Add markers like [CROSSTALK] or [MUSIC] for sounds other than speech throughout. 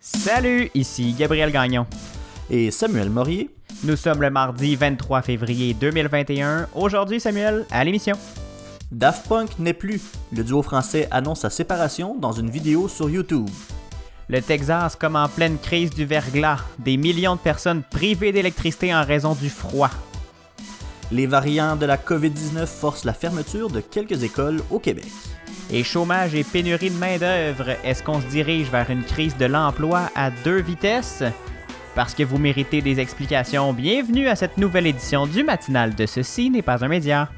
Salut, ici Gabriel Gagnon. Et Samuel Morier. Nous sommes le mardi 23 février 2021. Aujourd'hui, Samuel, à l'émission. Daft Punk n'est plus. Le duo français annonce sa séparation dans une vidéo sur YouTube. Le Texas comme en pleine crise du verglas. Des millions de personnes privées d'électricité en raison du froid. Les variants de la COVID-19 forcent la fermeture de quelques écoles au Québec. Et chômage et pénurie de main-d'œuvre, est-ce qu'on se dirige vers une crise de l'emploi à deux vitesses? Parce que vous méritez des explications, bienvenue à cette nouvelle édition du matinal de Ceci n'est pas un média.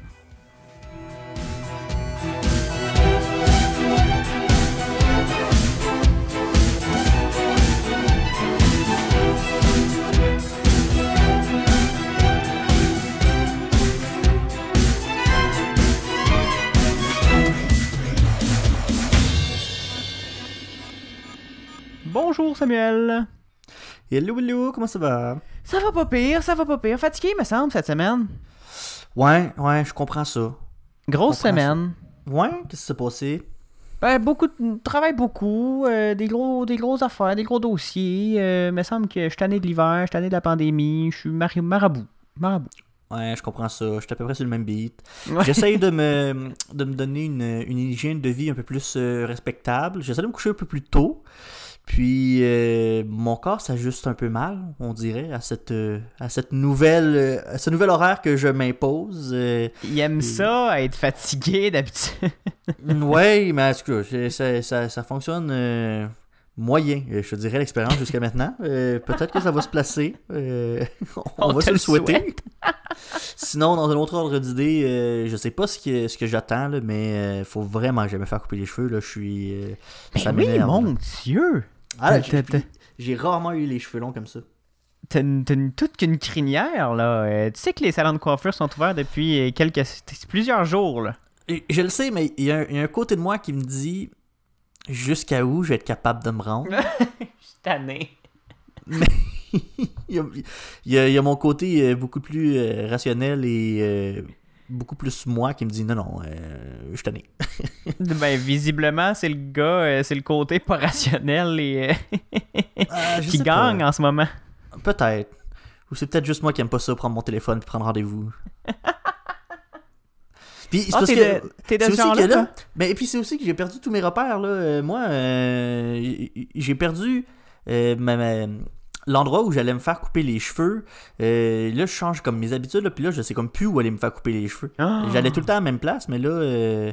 Bonjour Samuel. Hello, hello, comment ça va? Ça va pas pire, ça va pas pire. Fatigué, me semble, cette semaine. Ouais, ouais, je comprends ça. Grosse comprends semaine. Ouais, qu'est-ce qui s'est passé? Ben, beaucoup de... travaille beaucoup, euh, des gros des grosses affaires, des gros dossiers. Euh, me semble que je suis tanné de l'hiver, je suis tanné de la pandémie, je suis marabout. Marabout. Ouais, je comprends ça. Je suis à peu près sur le même beat. Ouais. J'essaye de me, [LAUGHS] de me donner une, une hygiène de vie un peu plus euh, respectable. J'essaie de me coucher un peu plus tôt. Puis euh, mon corps s'ajuste un peu mal, on dirait, à cette, euh, à cette nouvelle, euh, à ce nouvel horaire que je m'impose. Il aime ça, être fatigué d'habitude. [LAUGHS] ouais, mais en tout cas, ça, ça, ça fonctionne moyen, euh, je te dirais, l'expérience jusqu'à maintenant. Euh, Peut-être que ça va se placer. Euh, [LAUGHS] on, On va se le souhaiter. souhaite. Sinon, dans un autre ordre d'idée, euh, je sais pas ce que, ce que j'attends, mais il faut vraiment que j'aille me faire couper les cheveux. Là, je suis. euh, ça Ben oui, mon. Dieu. Ah, j'ai- rarement eu les cheveux longs comme ça. T'as toute qu'une crinière, là. Tu sais que les salons de coiffure sont ouverts depuis quelques... plusieurs jours, là. Je le sais, mais y, il y a un côté de moi qui me dit jusqu'à où je vais être capable de me rendre? [LAUGHS] Je suis tanné. [LAUGHS] il, y a, il y a- il y a mon côté euh, beaucoup plus euh, rationnel et euh, beaucoup plus moi qui me dit non, non, euh, je suis tanné. [LAUGHS] Ben, visiblement, c'est le gars, c'est le côté pas rationnel et, euh, Ah, qui pas. gagne en ce moment. Peut-être. Ou c'est peut-être juste moi qui aime pas ça, prendre mon téléphone et prendre rendez-vous. Puis c'est Ah, parce t'es que. de, t'es de C'est ce aussi que là, mais et puis c'est aussi que j'ai perdu tous mes repères là. Euh, moi, euh, j'ai perdu euh, ma- ma- l'endroit où j'allais me faire couper les cheveux. Euh, là, je change comme mes habitudes, là, puis là, je sais comme plus où aller me faire couper les cheveux. Ah. J'allais tout le temps à la même place, mais là, euh,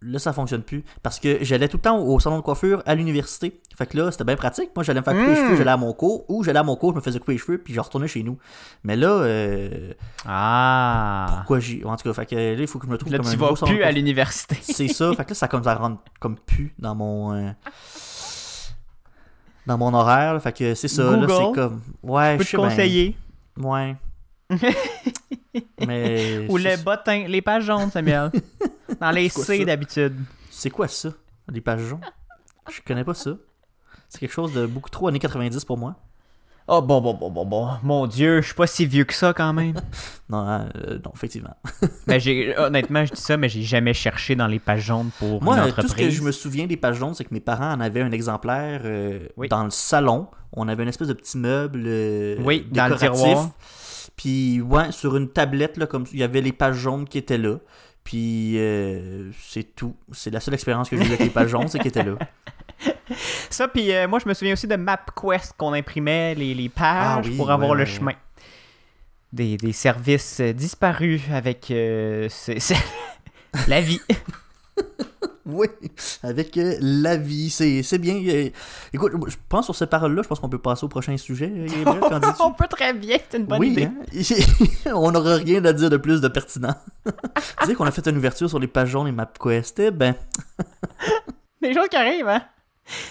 là, ça fonctionne plus. Parce que j'allais tout le temps au salon de coiffure à l'université. Fait que là, c'était bien pratique. Moi, j'allais me faire couper les Mm. cheveux, j'allais à mon cours, ou j'allais à mon cours, je me faisais couper les cheveux, puis je retournais chez nous. Mais là, euh, Ah. pourquoi j'y. En tout cas, fait que là, il faut que je me trouve Là, comme tu un vas plus à l'université. C'est ça. Fait que là, ça comme ça rentre comme pu dans mon. euh, dans mon horaire. là. Fait que c'est ça. Là, c'est comme. Ouais, Je bien. conseiller. Ouais. [LAUGHS] Mais. Ou je- le bottin, les pages jaunes, Samuel. Dans les [LAUGHS] C d'habitude. C'est quoi ça? Les pages jaunes? Je connais pas ça. C'est quelque chose de beaucoup trop années 90 pour moi. Oh bon, bon, bon, bon, bon. Mon Dieu, je suis pas si vieux que ça quand même. [LAUGHS] Non, euh, non, effectivement. ben, j'ai, honnêtement, je dis ça, mais j'ai jamais cherché dans les pages jaunes pour Moi, une euh, entreprise. tout ce que je me souviens des pages jaunes, c'est que mes parents en avaient un exemplaire euh, Oui. dans le salon. On avait une espèce de petit meuble euh, Oui, dans le décoratif. tiroir. Puis, ouais, sur une tablette, là, comme il y avait les pages jaunes qui étaient là. Puis, euh, c'est tout. C'est la seule expérience que j'ai eue avec les pages jaunes, c'est qu'ils étaient là. [LAUGHS] Ça, puis euh, moi, je me souviens aussi de MapQuest qu'on imprimait les, les pages Ah oui, pour avoir ouais, le ouais, chemin. Des, des services euh, disparus avec euh, [LAUGHS] la vie. Oui, avec euh, la vie, c'est c'est bien. euh, écoute, je pense sur ces paroles-là, je pense qu'on peut passer au prochain sujet. euh, Gabriel? [LAUGHS] On peut très bien, c'est une bonne oui, idée. hein? [LAUGHS] on n'aura rien à dire de plus de pertinent. [LAUGHS] tu sais qu'on a fait une ouverture sur les pages jaunes et MapQuest, eh ben, Des choses qui arrivent, hein?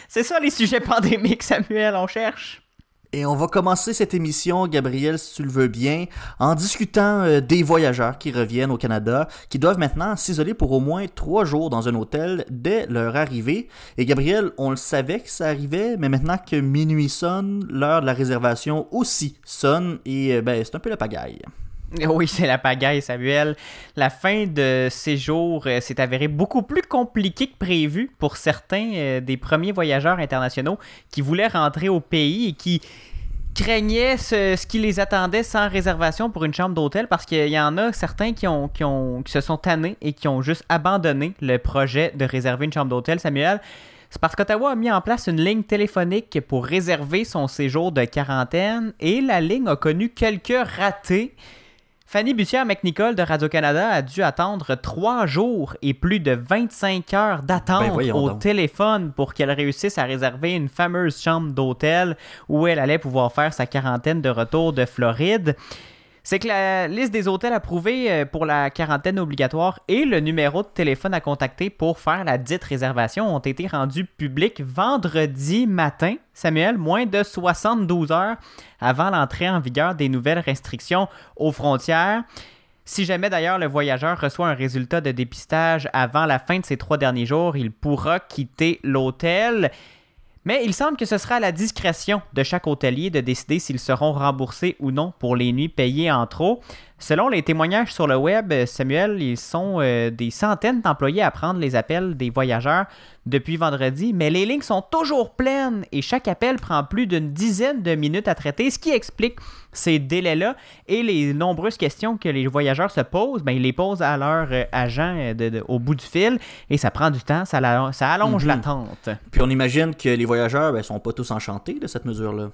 C'est ça les sujets pandémiques, Samuel, on cherche. Et on va commencer cette émission, Gabriel, si tu le veux bien, en discutant euh, des voyageurs qui reviennent au Canada, qui doivent maintenant s'isoler pour au moins trois jours dans un hôtel dès leur arrivée. Et Gabriel, on le savait que ça arrivait, mais maintenant que minuit sonne, l'heure de la réservation aussi sonne, et euh, ben, c'est un peu la pagaille. [LAUGHS] Oui, c'est la pagaille, Samuel. La fin de séjour euh, s'est avérée beaucoup plus compliquée que prévu pour certains euh, des premiers voyageurs internationaux qui voulaient rentrer au pays et qui craignaient ce, qui les attendait sans réservation pour une chambre d'hôtel parce qu'il y en a certains qui, qui se sont tannés et qui ont juste abandonné le projet de réserver une chambre d'hôtel, Samuel. C'est parce qu'Ottawa a mis en place une ligne téléphonique pour réserver son séjour de quarantaine et la ligne a connu quelques ratés. Fanny Bussière-McNicol de Radio-Canada a dû attendre trois jours et plus de 25 heures d'attente Ben, au téléphone pour qu'elle réussisse à réserver une fameuse chambre d'hôtel où elle allait pouvoir faire sa quarantaine de retour de Floride c'est que la liste des hôtels approuvés euh, pour la quarantaine obligatoire et le numéro de téléphone à contacter pour faire la dite réservation ont été rendus publics vendredi matin, Samuel, moins de 72 heures avant l'entrée en vigueur des nouvelles restrictions aux frontières. Si jamais d'ailleurs le voyageur reçoit un résultat de dépistage avant la fin de ces trois derniers jours, il pourra quitter l'hôtel. Mais il semble que ce sera à la discrétion de chaque hôtelier de décider s'ils seront remboursés ou non pour les nuits payées en trop. Selon les témoignages sur le web, Samuel, ils sont euh, des centaines d'employés à prendre les appels des voyageurs depuis vendredi, mais les lignes sont toujours pleines et chaque appel prend plus d'une dizaine de minutes à traiter, ce qui explique ces délais-là et les nombreuses questions que les voyageurs se posent, ben, ils les posent à leur euh, agent euh, au bout du fil et ça prend du temps, ça, allonge Mhm. l'attente. Puis on imagine que les voyageurs ne sont pas tous enchantés de cette mesure-là.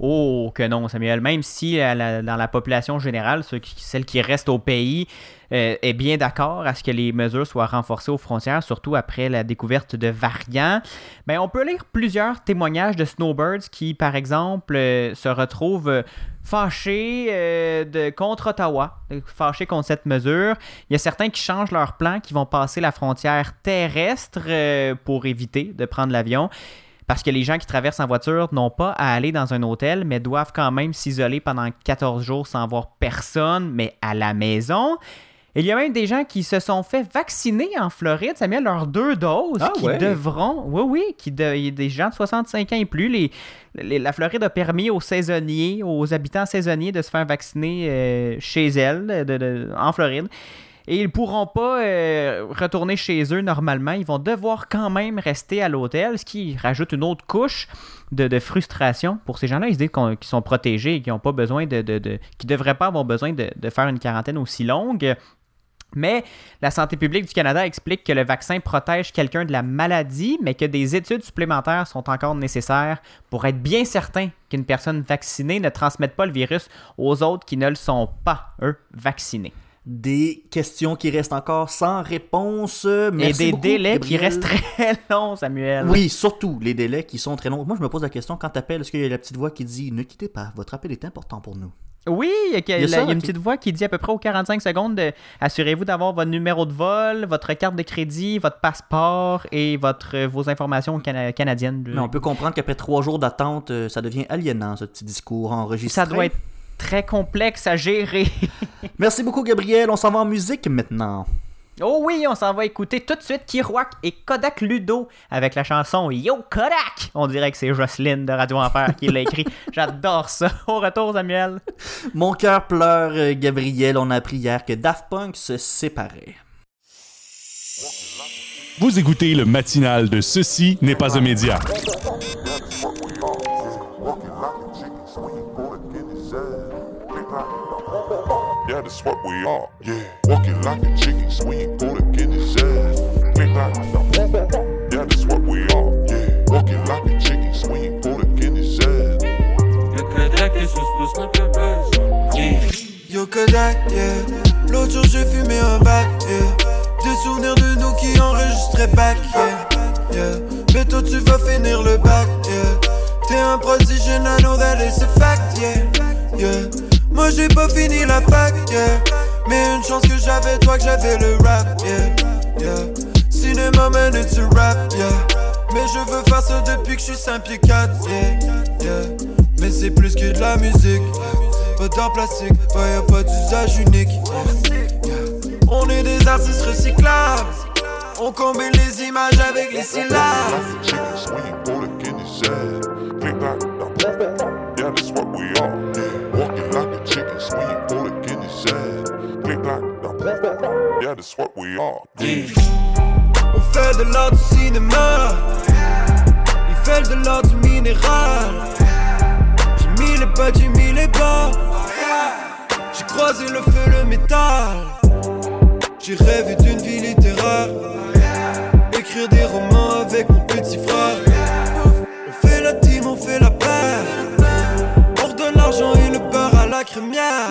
Oh que non, Samuel. Même si euh, dans la population générale, celle qui reste au pays euh, est bien d'accord à ce que les mesures soient renforcées aux frontières, surtout après la découverte de variants, ben, on peut lire plusieurs témoignages de snowbirds qui, par exemple, euh, se retrouvent fâchés de, contre Ottawa, fâchés contre cette mesure. Il y a certains qui changent leur plan, qui vont passer la frontière terrestre pour éviter de prendre l'avion parce que les gens qui traversent en voiture n'ont pas à aller dans un hôtel, mais doivent quand même s'isoler pendant 14 jours sans voir personne, mais à la maison. Il y a même des gens qui se sont fait vacciner en Floride, ça met leurs deux doses, Ah qui ouais? devront, oui, oui, qui de- il y a des gens de 65 ans et plus. Les, les- la Floride a permis aux saisonniers, aux habitants saisonniers de se faire vacciner euh, chez elle, de- de- en Floride. Et ils pourront pas euh, retourner chez eux normalement. Ils vont devoir quand même rester à l'hôtel, ce qui rajoute une autre couche de, frustration pour ces gens-là. Ils se disent qu'ils sont protégés et qu'ils ont pas besoin de, devraient pas avoir besoin de, de faire une quarantaine aussi longue. Mais la santé publique du Canada explique que le vaccin protège quelqu'un de la maladie, mais que des études supplémentaires sont encore nécessaires pour être bien certain qu'une personne vaccinée ne transmette pas le virus aux autres qui ne le sont pas, eux, vaccinés. Des questions qui restent encore sans réponse. Merci Et des beaucoup, délais qui restent très [LAUGHS] longs, Samuel. Oui, surtout les délais qui sont très longs. Moi, je me pose la question quand t'appelles, est-ce qu'il y a la petite voix qui dit Ne quittez pas, votre appel est important pour nous? Oui, il y a, Il y a la- ça, il y a une petite voix qui dit à peu près aux 45 secondes de assurez-vous d'avoir votre numéro de vol, votre carte de crédit, votre passeport et votre, euh, vos informations cana- canadiennes. Mais on peut comprendre qu'après trois jours d'attente, euh, ça devient aliénant, ce petit discours enregistré. Ça doit être très complexe à gérer. [LAUGHS] Merci beaucoup, Gabriel. On s'en va en musique maintenant. Oh oui, on s'en va écouter tout de suite Kiroak et Kodak Ludo avec la chanson Yo Kodak. On dirait que c'est Jocelyne de Radio Enfer qui l'a écrit. [LAUGHS] J'adore ça. Au retour, Samuel. Mon cœur pleure, Gabriel. On a appris hier que Daft Punk se séparait. Vous écoutez le matinal de Ceci n'est pas un média. Yeah, that's what we are. Yeah, walking like a chicken, swinging for the Guinness ass. Click like Yeah, that's what we are. Yeah, walking like a chicken, swinging for the Guinness ass. Le Kodak est sous pouce n'a plus besoin. Yeah. Yo Kodak, yeah. L'autre jour j'ai fumé un bac, yeah. Des souvenirs de nous qui enregistraient back, yeah. yeah. Mais toi tu vas finir le bac, yeah. T'es un prodige and I know that it's a fact, yeah. yeah. Moi j'ai pas fini la fac, yeah. Mais une chance que j'avais toi que j'avais le rap, yeah. yeah. Cinéma man it's a rap, yeah. Mais je veux faire ça depuis que je suis 5 pieds 4, yeah. Mais c'est plus que de la musique. Pas d'art plastique, bah y'a pas d'usage unique. On est des artistes recyclables. On combine les images avec les syllabes. Yeah, that's what we are. On fait de l'art du cinéma. Il fait de l'art du minéral. J'ai mis les pas, j'ai mis les bas. J'ai croisé le feu, le métal. J'ai rêvé d'une vie littéraire. Écrire des romans avec mon petit frère. On fait la team, on fait la paire. On redonne l'argent et le beurre à la crémière.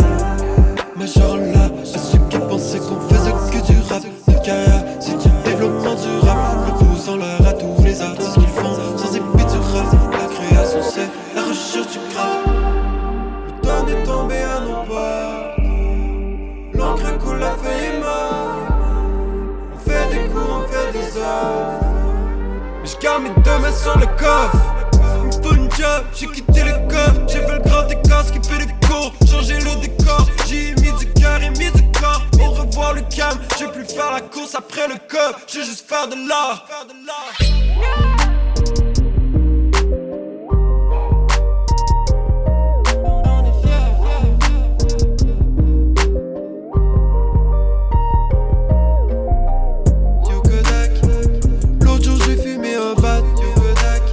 Mais genre là, pensaient qu'on faisait que du rap, notre carrière, c'est du développement durable. Le pouce en l'air à tous les artistes qu'ils font, sans épidural. La création, c'est la recherche du grave. Le temps est tombé à nos portes. L'encre coule, la feuille est morte. On fait des coups, on fait des offres. Mais je garde mes deux mains sur le coffre. Faut une job, j'ai quitté le corps. J'ai fait le grand écart, skippé les cours, changé le décor. J'y ai mis du cœur et mis du vais plus faire la course après le. Je vais juste faire de l'art. Yo Kodak, l'autre jour j'ai fumé un bat. Kodak,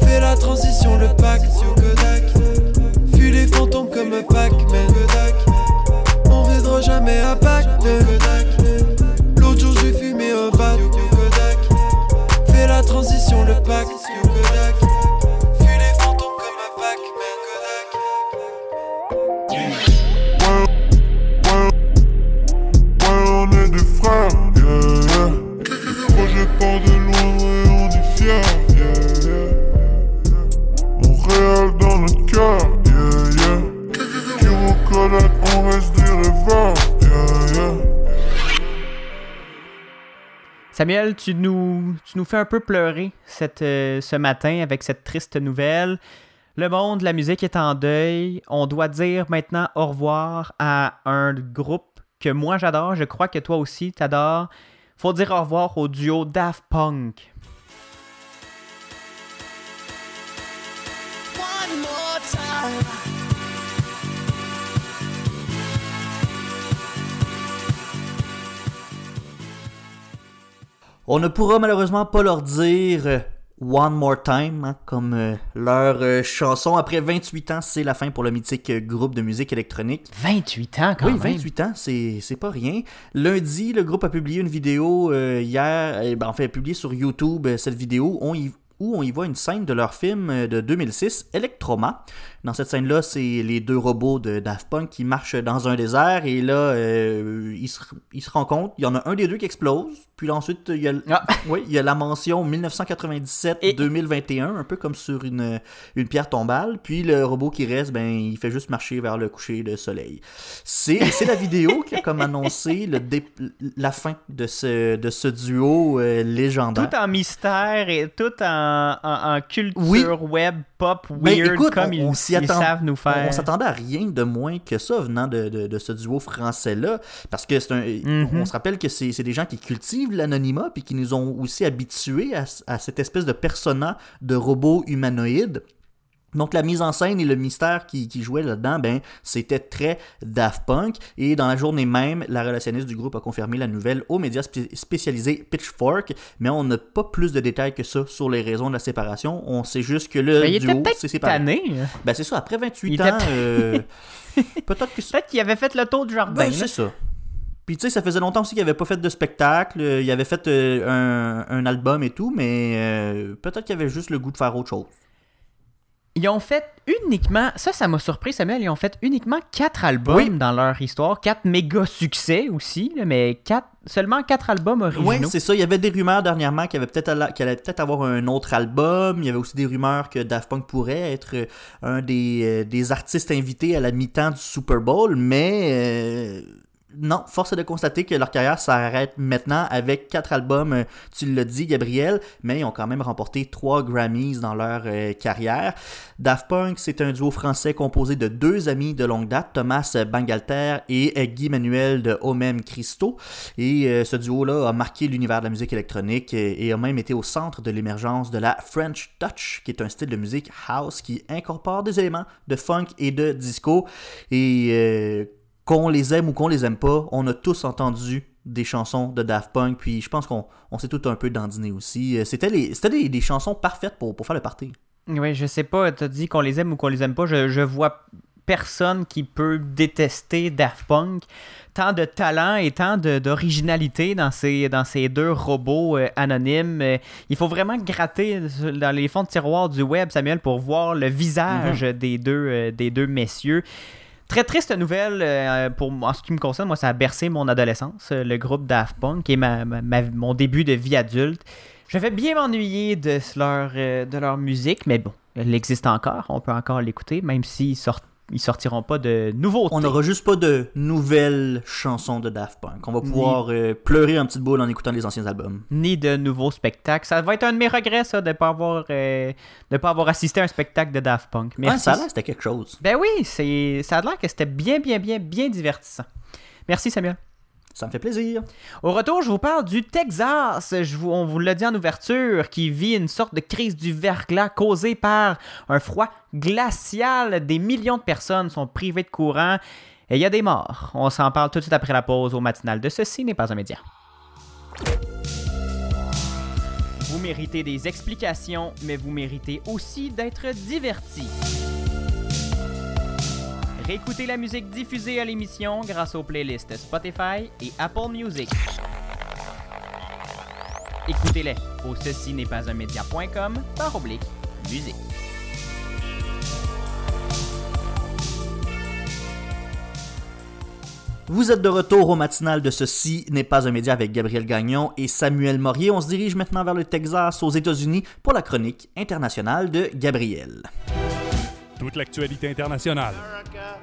fais la transition le pack. Kodak, fuis les fantômes comme un Pac-Man. Jamais. Kodak, l'autre jour j'ai fumé un Kodak, fais la transition le pack. Samuel, tu nous, fais un peu pleurer cette, euh, ce matin avec cette triste nouvelle. Le monde, la musique est en deuil. On doit dire maintenant au revoir à un groupe que moi j'adore. Je crois que toi aussi t'adores. Faut dire au revoir au duo Daft Punk. On ne pourra malheureusement pas leur dire euh, One More Time, hein, comme euh, leur euh, chanson. Après 28 ans, c'est la fin pour le mythique euh, groupe de musique électronique. 28 ans quand oui, même. 28 ans, c'est c'est pas rien. Lundi, le groupe a publié une vidéo hier, eh ben, en fait, publié sur YouTube cette vidéo on y- où on y voit une scène de leur film euh, de 2006, Electroma. Dans cette scène-là, c'est les deux robots de Daft Punk qui marchent dans un désert et là, euh, ils, se, ils se rencontrent. Il y en a un des deux qui explose, puis là, ensuite, il y a, Ah. [LAUGHS] oui, il y a la mention 1997-2021, un peu comme sur une, une pierre tombale. Puis le robot qui reste, ben, il fait juste marcher vers le coucher de soleil. C'est c'est la vidéo qui a comme annoncé le dé- la fin de ce, de ce duo euh, légendaire. Tout en mystère et tout en, en- en culture Oui. web pop weird Ben, écoute, comme on- ils, on s'y ils attend- savent nous On, faire. on s'attendait à rien de moins que ça venant de, de- de ce duo français-là. Parce que c'est un. Mhm. On se rappelle que c'est c'est des gens qui cultivent l'anonymat puis qui nous ont aussi habitués à, à cette espèce de persona de robot humanoïde. Donc la mise en scène et le mystère qui, qui jouait là-dedans, ben c'était très Daft Punk. Et dans la journée même, la relationniste du groupe a confirmé la nouvelle aux médias spé- spécialisés Pitchfork. Mais on n'a pas plus de détails que ça sur les raisons de la séparation. On sait juste que le Ben, il était duo peut-être s'est séparé. Ben c'est ça, après 28 Il ans, euh, [LAUGHS] peut-être que qu'il avait fait le tour du jardin. Ben, c'est ça. Puis tu sais, ça faisait longtemps aussi qu'il avait pas fait de spectacle, euh, il avait fait euh, un, un album et tout, mais euh, peut-être qu'il avait juste le goût de faire autre chose. Ils ont fait uniquement, ça, ça m'a surpris, Samuel, ils ont fait uniquement quatre albums Oui. dans leur histoire, quatre méga succès aussi, mais quatre, seulement quatre albums originaux. Oui, c'est ça. Il y avait des rumeurs dernièrement qu'il y avait peut-être alla- qu'il allait peut-être avoir un autre album. Il y avait aussi des rumeurs que Daft Punk pourrait être euh, un des, euh, des artistes invités à la mi-temps du Super Bowl, mais euh, non, force est de constater que leur carrière s'arrête maintenant avec quatre albums. euh, Tu l'as dit, Gabriel, mais ils ont quand même remporté trois Grammys dans leur euh, carrière. Daft Punk, c'est un duo français composé de deux amis de longue date, Thomas Bangalter et euh, Guy Manuel de Homem Christo. Et ce duo-là a marqué l'univers de la musique électronique et a même été au centre de l'émergence de la French Touch, qui est un style de musique house qui incorpore des éléments de funk et de disco. Et qu'on les aime ou qu'on les aime pas, on a tous entendu des chansons de Daft Punk, puis je pense qu'on on s'est tout un peu dandiné aussi. Euh, C'était les- c'était des, des chansons parfaites pour, pour faire le party. Oui, je sais pas, t'as dit qu'on les aime ou qu'on les aime pas. Je, je vois personne qui peut détester Daft Punk. Tant de talent et tant de- d'originalité dans ces, dans ces deux robots euh, anonymes. Euh, il faut vraiment gratter dans les fonds de tiroir du web, Samuel, pour voir le visage des, deux, euh, des deux messieurs. Très triste nouvelle euh, en ce qui me concerne. Moi, ça a bercé mon adolescence, euh, le groupe Daft Punk et mon début de vie adulte. Je vais bien m'ennuyer de leur, euh, de leur musique, mais bon, elle existe encore. On peut encore l'écouter, même s'ils sortent. Ils sortiront pas de nouveautés. On n'aura juste pas de nouvelles chansons de Daft Punk. On va pouvoir euh, pleurer en petite boule en écoutant les anciens albums. ni de nouveaux spectacles. Ça va être un de mes regrets, ça, de pas avoir, euh, de pas avoir assisté à un spectacle de Daft Punk. Merci. ça a l'air c'était quelque chose. Ben oui, c'est, ça a l'air que c'était bien, bien, bien, bien divertissant. Merci, Samuel. Ça me fait plaisir. Au retour, je vous parle du Texas. On vous l'a dit en ouverture, qui vit une sorte de crise du verglas causée par un froid glacial. Des millions de personnes sont privées de courant et il y a des morts. On s'en parle tout de suite après la pause au matinal de Ceci n'est pas un média. Vous méritez des explications, mais vous méritez aussi d'être divertis. Réécoutez la musique diffusée à l'émission grâce aux playlists Spotify et Apple Music. Écoutez-les au ceci n'est pas un média.com par oblique musique. Vous êtes de retour au matinal de Ceci n'est pas un média avec Gabriel Gagnon et Samuel Morier. On se dirige maintenant vers le Texas, aux États-Unis, pour la chronique internationale de Gabriel. Toute l'actualité internationale. America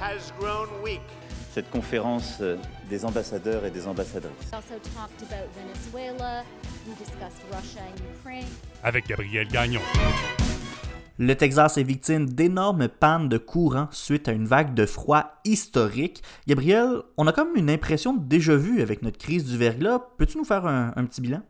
has grown weak. cette conférence euh, des ambassadeurs et des ambassadrices. We also talked about Venezuela. We discussed Russia and Ukraine. Avec Gabriel Gagnon. Le Texas est victime d'énormes pannes de courant suite à une vague de froid historique. Gabriel, on a comme une impression de déjà vu avec notre crise du verglas. Peux-tu nous faire un, un petit bilan?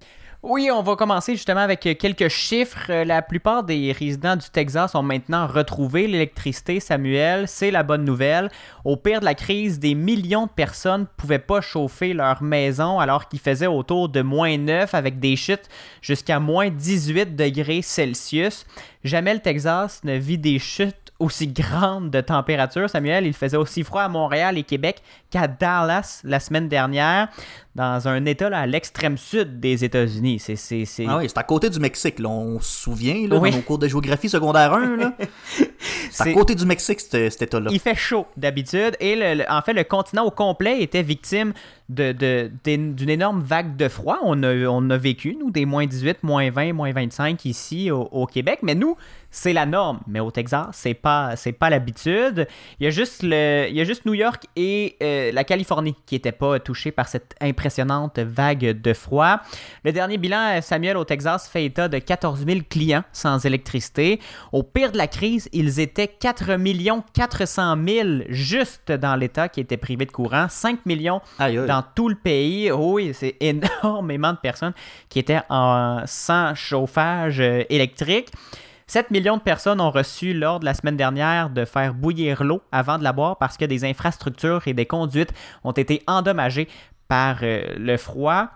Oui, on va commencer justement avec euh, quelques chiffres. Euh, La plupart des résidents du Texas ont maintenant retrouvé l'électricité, Samuel. C'est la bonne nouvelle. Au pire de la crise, des millions de personnes ne pouvaient pas chauffer leur maison alors qu'il faisait autour de moins 9 avec des chutes jusqu'à moins 18 degrés Celsius. Jamais le Texas ne vit des chutes aussi grandes de température, Samuel. Il faisait aussi froid à Montréal et Québec qu'à Dallas la semaine dernière, dans un état là, à l'extrême sud des États-Unis. C'est, c'est, c'est... Ah oui, c'est à côté du Mexique. Là. On se souvient là, Oui. dans nos cours de géographie secondaire 1. là. [LAUGHS] c'est à côté du Mexique, cet, cet état-là. Il fait chaud d'habitude et le- le- en fait le continent au complet était victime de, de- d'une énorme vague de froid. On a, on a vécu, nous, des moins 18, moins 20, moins 25 ici au, au Québec, mais nous, c'est la norme. Mais au Texas, c'est pas, pas l'habitude. Il y a juste, le, il y a juste New York et euh, la Californie qui n'étaient pas touchés par cette impressionnante vague de froid. Le dernier bilan, euh, Samuel, au Texas, fait état de 14 000 clients sans électricité. Au pire de la crise, ils étaient 4 400 000 juste dans l'État qui étaient privés de courant, 5 millions Aïe, aïe. dans tout le pays. Oh Oui, c'est [LAUGHS] énormément de personnes qui étaient en, sans chauffage euh, électrique. 7 millions de personnes ont reçu l'ordre la semaine dernière de faire bouillir l'eau avant de la boire parce que des infrastructures et des conduites ont été endommagées par euh, le froid.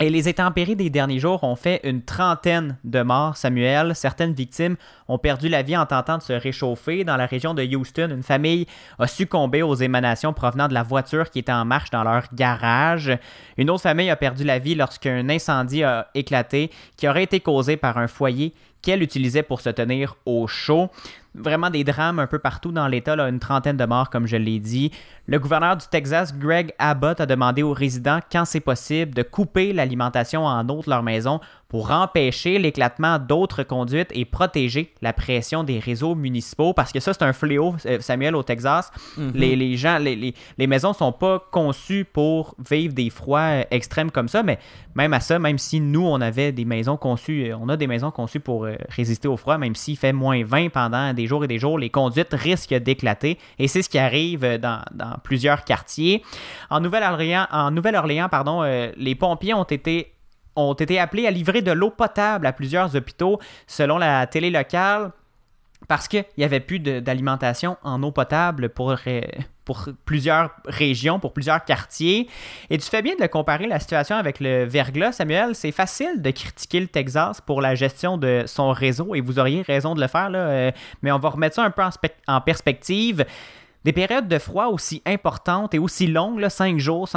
Et les intempéries des derniers jours ont fait une trentaine de morts, Samuel. Certaines victimes ont perdu la vie en tentant de se réchauffer. Dans la région de Houston, une famille a succombé aux émanations provenant de la voiture qui était en marche dans leur garage. Une autre famille a perdu la vie lorsqu'un incendie a éclaté qui aurait été causé par un foyer qu'elle utilisait pour se tenir au chaud. Vraiment des drames un peu partout dans l'État, là, une trentaine de morts comme je l'ai dit. Le gouverneur du Texas, Greg Abbott, a demandé aux résidents, quand c'est possible, de couper l'alimentation en eau de leur maison pour empêcher l'éclatement d'autres conduites et protéger la pression des réseaux municipaux. Parce que ça, c'est un fléau, euh, Samuel, au Texas. les, les gens, les, les, les maisons sont pas conçues pour vivre des froids euh, extrêmes comme ça, mais même à ça, même si nous, on avait des maisons conçues, euh, on a des maisons conçues pour résister au froid, même s'il fait moins 20 pendant des jours et des jours, les conduites risquent d'éclater. Et c'est ce qui arrive dans, dans plusieurs quartiers. En Nouvelle-Orléans, en Nouvelle-Orléans pardon, les pompiers ont été ont été appelés à livrer de l'eau potable à plusieurs hôpitaux. Selon la télé locale, parce qu'il n'y avait plus d'alimentation en eau potable pour, pour plusieurs régions, pour plusieurs quartiers. Et tu fais bien de comparer la situation avec le verglas, Samuel. C'est facile de critiquer le Texas pour la gestion de son réseau, et vous auriez raison de le faire, euh, mais on va remettre ça un peu en perspective. Des périodes de froid aussi importantes et aussi longues, là, 5 jours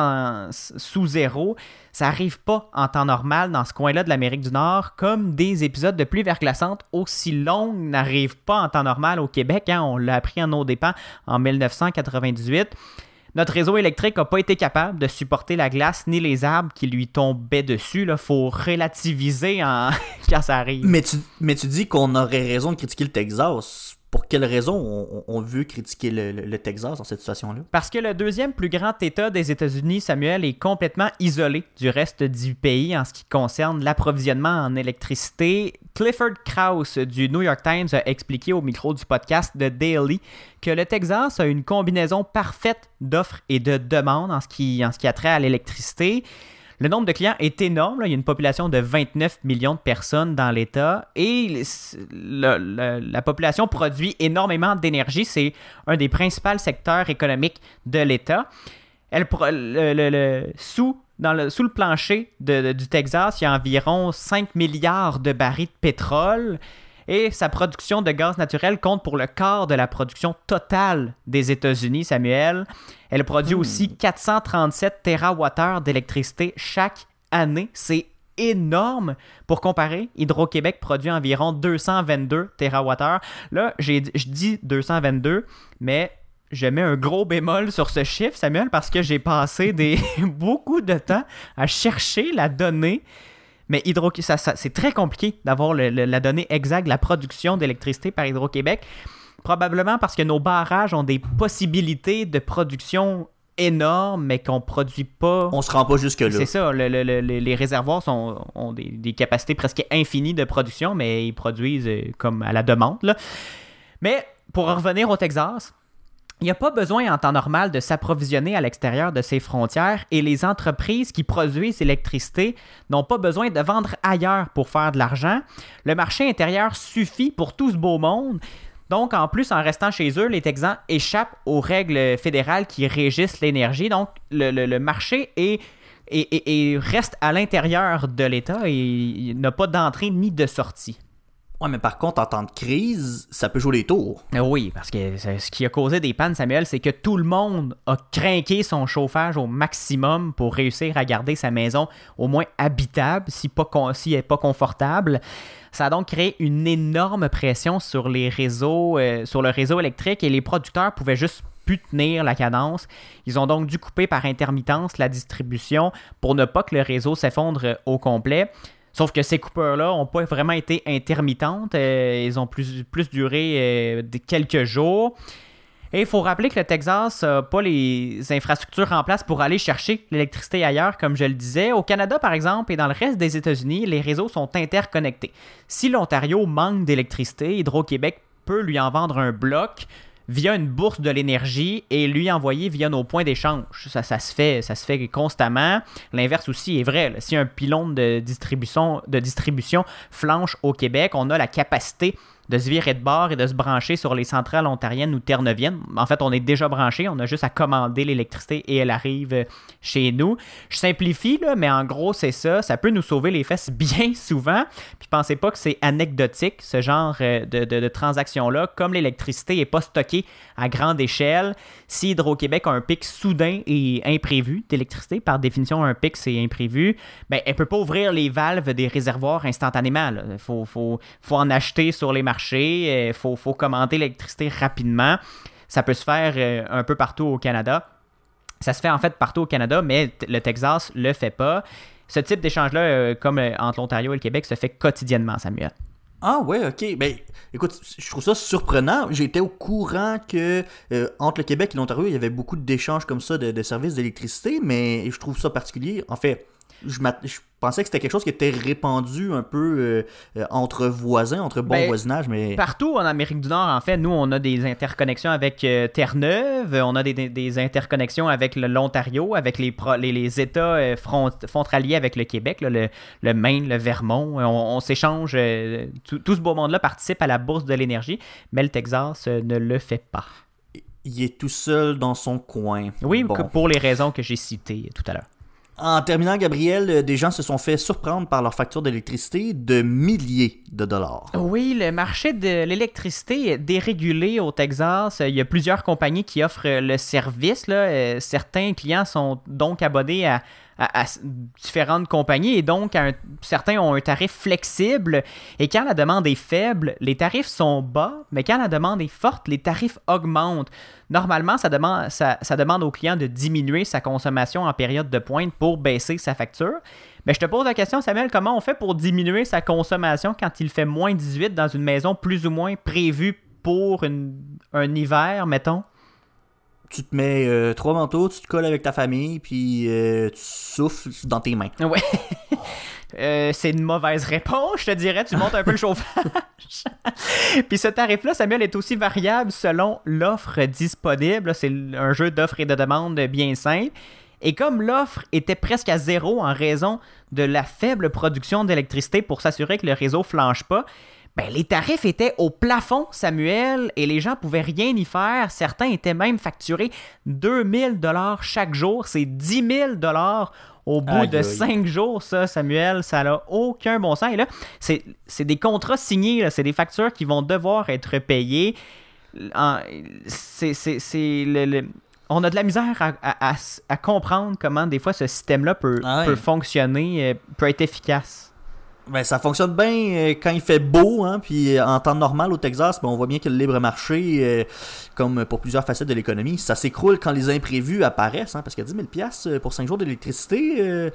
sous zéro, ça arrive pas en temps normal dans ce coin-là de l'Amérique du Nord, comme des épisodes de pluie verglaçante aussi longues n'arrivent pas en temps normal au Québec. hein. on l'a appris en nos dépens en 1998. Notre réseau électrique n'a pas été capable de supporter la glace ni les arbres qui lui tombaient dessus. Il faut relativiser en... [LAUGHS] quand ça arrive. Mais tu dis qu'on aurait raison de critiquer le Texas. Pour quelle raison on, veut critiquer le Texas dans cette situation-là? Parce que le deuxième plus grand État des États-Unis, Samuel, est complètement isolé du reste du pays en ce qui concerne l'approvisionnement en électricité. Clifford Krauss du New York Times a expliqué au micro du podcast The Daily que le Texas a une combinaison parfaite d'offres et de demandes en ce qui, en ce qui a trait à l'électricité. Le nombre de clients est énorme. Il y a une population de 29 millions de personnes dans l'État et la population produit énormément d'énergie. C'est un des principaux secteurs économiques de l'État. Elle sous, le, sous le plancher du Texas, il y a environ 5 milliards de barils de pétrole et sa production de gaz naturel compte pour le quart de la production totale des États-Unis, Samuel. Elle produit aussi 437 TWh d'électricité chaque année. C'est énorme. Pour comparer, Hydro-Québec produit environ 222 TWh. Là, j'ai- je dis 222, mais je mets un gros bémol sur ce chiffre, Samuel, parce que j'ai passé des, [LAUGHS] beaucoup de temps à chercher la donnée. Mais Hydro, ça, ça- c'est très compliqué d'avoir la donnée exacte de la production d'électricité par Hydro-Québec. Probablement parce que nos barrages ont des possibilités de production énormes, mais qu'on ne produit pas. On se rend pas jusque-là. C'est ça, le- le- le- les réservoirs sont, ont des, des capacités presque infinies de production, mais ils produisent euh, comme à la demande. là. Mais pour en revenir au Texas, il n'y a pas besoin en temps normal de s'approvisionner à l'extérieur de ses frontières et les entreprises qui produisent l'électricité n'ont pas besoin de vendre ailleurs pour faire de l'argent. Le marché intérieur suffit pour tout ce beau monde. Donc, en plus, en restant chez eux, les Texans échappent aux règles fédérales qui régissent l'énergie. Donc, le, marché est, est- est- est- reste à l'intérieur de l'État et n'a pas d'entrée ni de sortie. Ouais, mais par contre, en temps de crise, ça peut jouer les tours. Euh, Oui, parce que ce qui a causé des pannes, Samuel, c'est que tout le monde a craqué son chauffage au maximum pour réussir à garder sa maison au moins habitable, si pas si elle n'est pas confortable. Ça a donc créé une énorme pression sur les réseaux, euh, sur le réseau électrique et les producteurs pouvaient juste plus tenir la cadence. Ils ont donc dû couper par intermittence la distribution pour ne pas que le réseau s'effondre au complet. Sauf que ces coupeurs-là n'ont pas vraiment été intermittentes. euh, ils ont plus, plus duré euh, quelques jours. Et il faut rappeler que le Texas n'a pas les infrastructures en place pour aller chercher l'électricité ailleurs, comme je le disais. Au Canada, par exemple, et dans le reste des États-Unis, les réseaux sont interconnectés. Si l'Ontario manque d'électricité, Hydro-Québec peut lui en vendre un bloc via une bourse de l'énergie et lui envoyer via nos points d'échange. Ça, se fait, ça se fait constamment. L'inverse aussi est vrai. Si un pylône de distribution flanche au Québec, on a la capacité de se virer de bord et de se brancher sur les centrales ontariennes ou terneviennes. En fait, on est déjà branché, on a juste à commander l'électricité et elle arrive euh, chez nous. Je simplifie, là, mais en gros, c'est ça. Ça peut nous sauver les fesses [LAUGHS] bien souvent. Puis pensez pas que c'est anecdotique, ce genre euh, de, de- transaction-là. Comme l'électricité n'est pas stockée à grande échelle, si Hydro-Québec a un pic soudain et imprévu d'électricité, par définition, un pic, c'est imprévu, ben, elle peut pas ouvrir les valves des réservoirs instantanément. Faut en acheter sur les marchés, il faut, faut commander l'électricité rapidement. Ça peut se faire euh, un peu partout au Canada. Ça se fait en fait partout au Canada, mais le Texas le fait pas. Ce type d'échange-là, euh, comme euh, entre l'Ontario et le Québec, se fait quotidiennement, Samuel. Ah ouais, ok. Ben, écoute, je trouve ça surprenant. J'étais au courant que euh, entre le Québec et l'Ontario, il y avait beaucoup d'échanges comme ça de services d'électricité, mais je trouve ça particulier. En fait, je, pensais que c'était quelque chose qui était répandu un peu euh, euh, entre voisins, entre bons Ben, voisinages, mais Partout en Amérique du Nord, en fait, nous, on a des interconnexions avec euh, Terre-Neuve, on a des, interconnexions avec le- l'Ontario, avec les, pro- les, les États euh, front- frontaliers avec le Québec, là, le, le Maine, le Vermont. On, on s'échange, tout, tout ce beau monde-là participe à la bourse de l'énergie, mais le Texas ne le fait pas. il est tout seul dans son coin. Oui, Bon. pour les raisons que j'ai citées tout à l'heure. En terminant, Gabriel, euh, des gens se sont fait surprendre par leur facture d'électricité de milliers de dollars. Oui, le marché de l'électricité est dérégulé au Texas. Il y a plusieurs compagnies qui offrent le service. Euh, Certains clients sont donc abonnés à, à- différentes compagnies et donc certains ont un tarif flexible. Et quand la demande est faible, les tarifs sont bas, mais quand la demande est forte, les tarifs augmentent. Normalement, ça demande, ça, demande au client de diminuer sa consommation en période de pointe pour baisser sa facture. Mais je te pose la question, Samuel, comment on fait pour diminuer sa consommation quand il fait moins 18 dans une maison plus ou moins prévue pour un hiver, mettons? Tu te mets euh, trois manteaux, tu te colles avec ta famille, puis euh, tu souffles dans tes mains. Ouais. [LAUGHS] Euh, c'est une mauvaise réponse, je te dirais. Tu montes un peu le chauffage. [LAUGHS] Puis ce tarif-là, Samuel, est aussi variable selon l'offre disponible. C'est un jeu d'offres et de demandes bien simple. Et comme l'offre était presque à zéro en raison de la faible production d'électricité pour s'assurer que le réseau flanche pas, ben, les tarifs étaient au plafond, Samuel, et les gens pouvaient rien y faire. Certains étaient même facturés 2000 dollars chaque jour. C'est 10 000 dollars au bout de. 5 jours, ça, Samuel. Ça n'a aucun bon sens. Et là, c'est des contrats signés, c'est des factures qui vont devoir être payées. C'est- le- le- On a de la misère à, à- à s- à comprendre comment des fois ce système-là peut, Ah peut fonctionner, euh, peut être efficace. Ben, ça fonctionne bien euh, quand il fait beau, hein, puis euh, en temps normal au Texas, ben, on voit bien que le libre marché, euh, comme pour plusieurs facettes de l'économie, ça s'écroule quand les imprévus apparaissent, hein, parce que 10 000 piastres pour 5 jours d'électricité,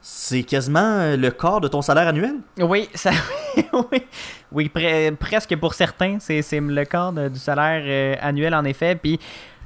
c'est quasiment le quart de ton salaire annuel. Oui, ça, [LAUGHS] oui, oui pre- presque pour certains, c'est le quart du salaire annuel en effet. Puis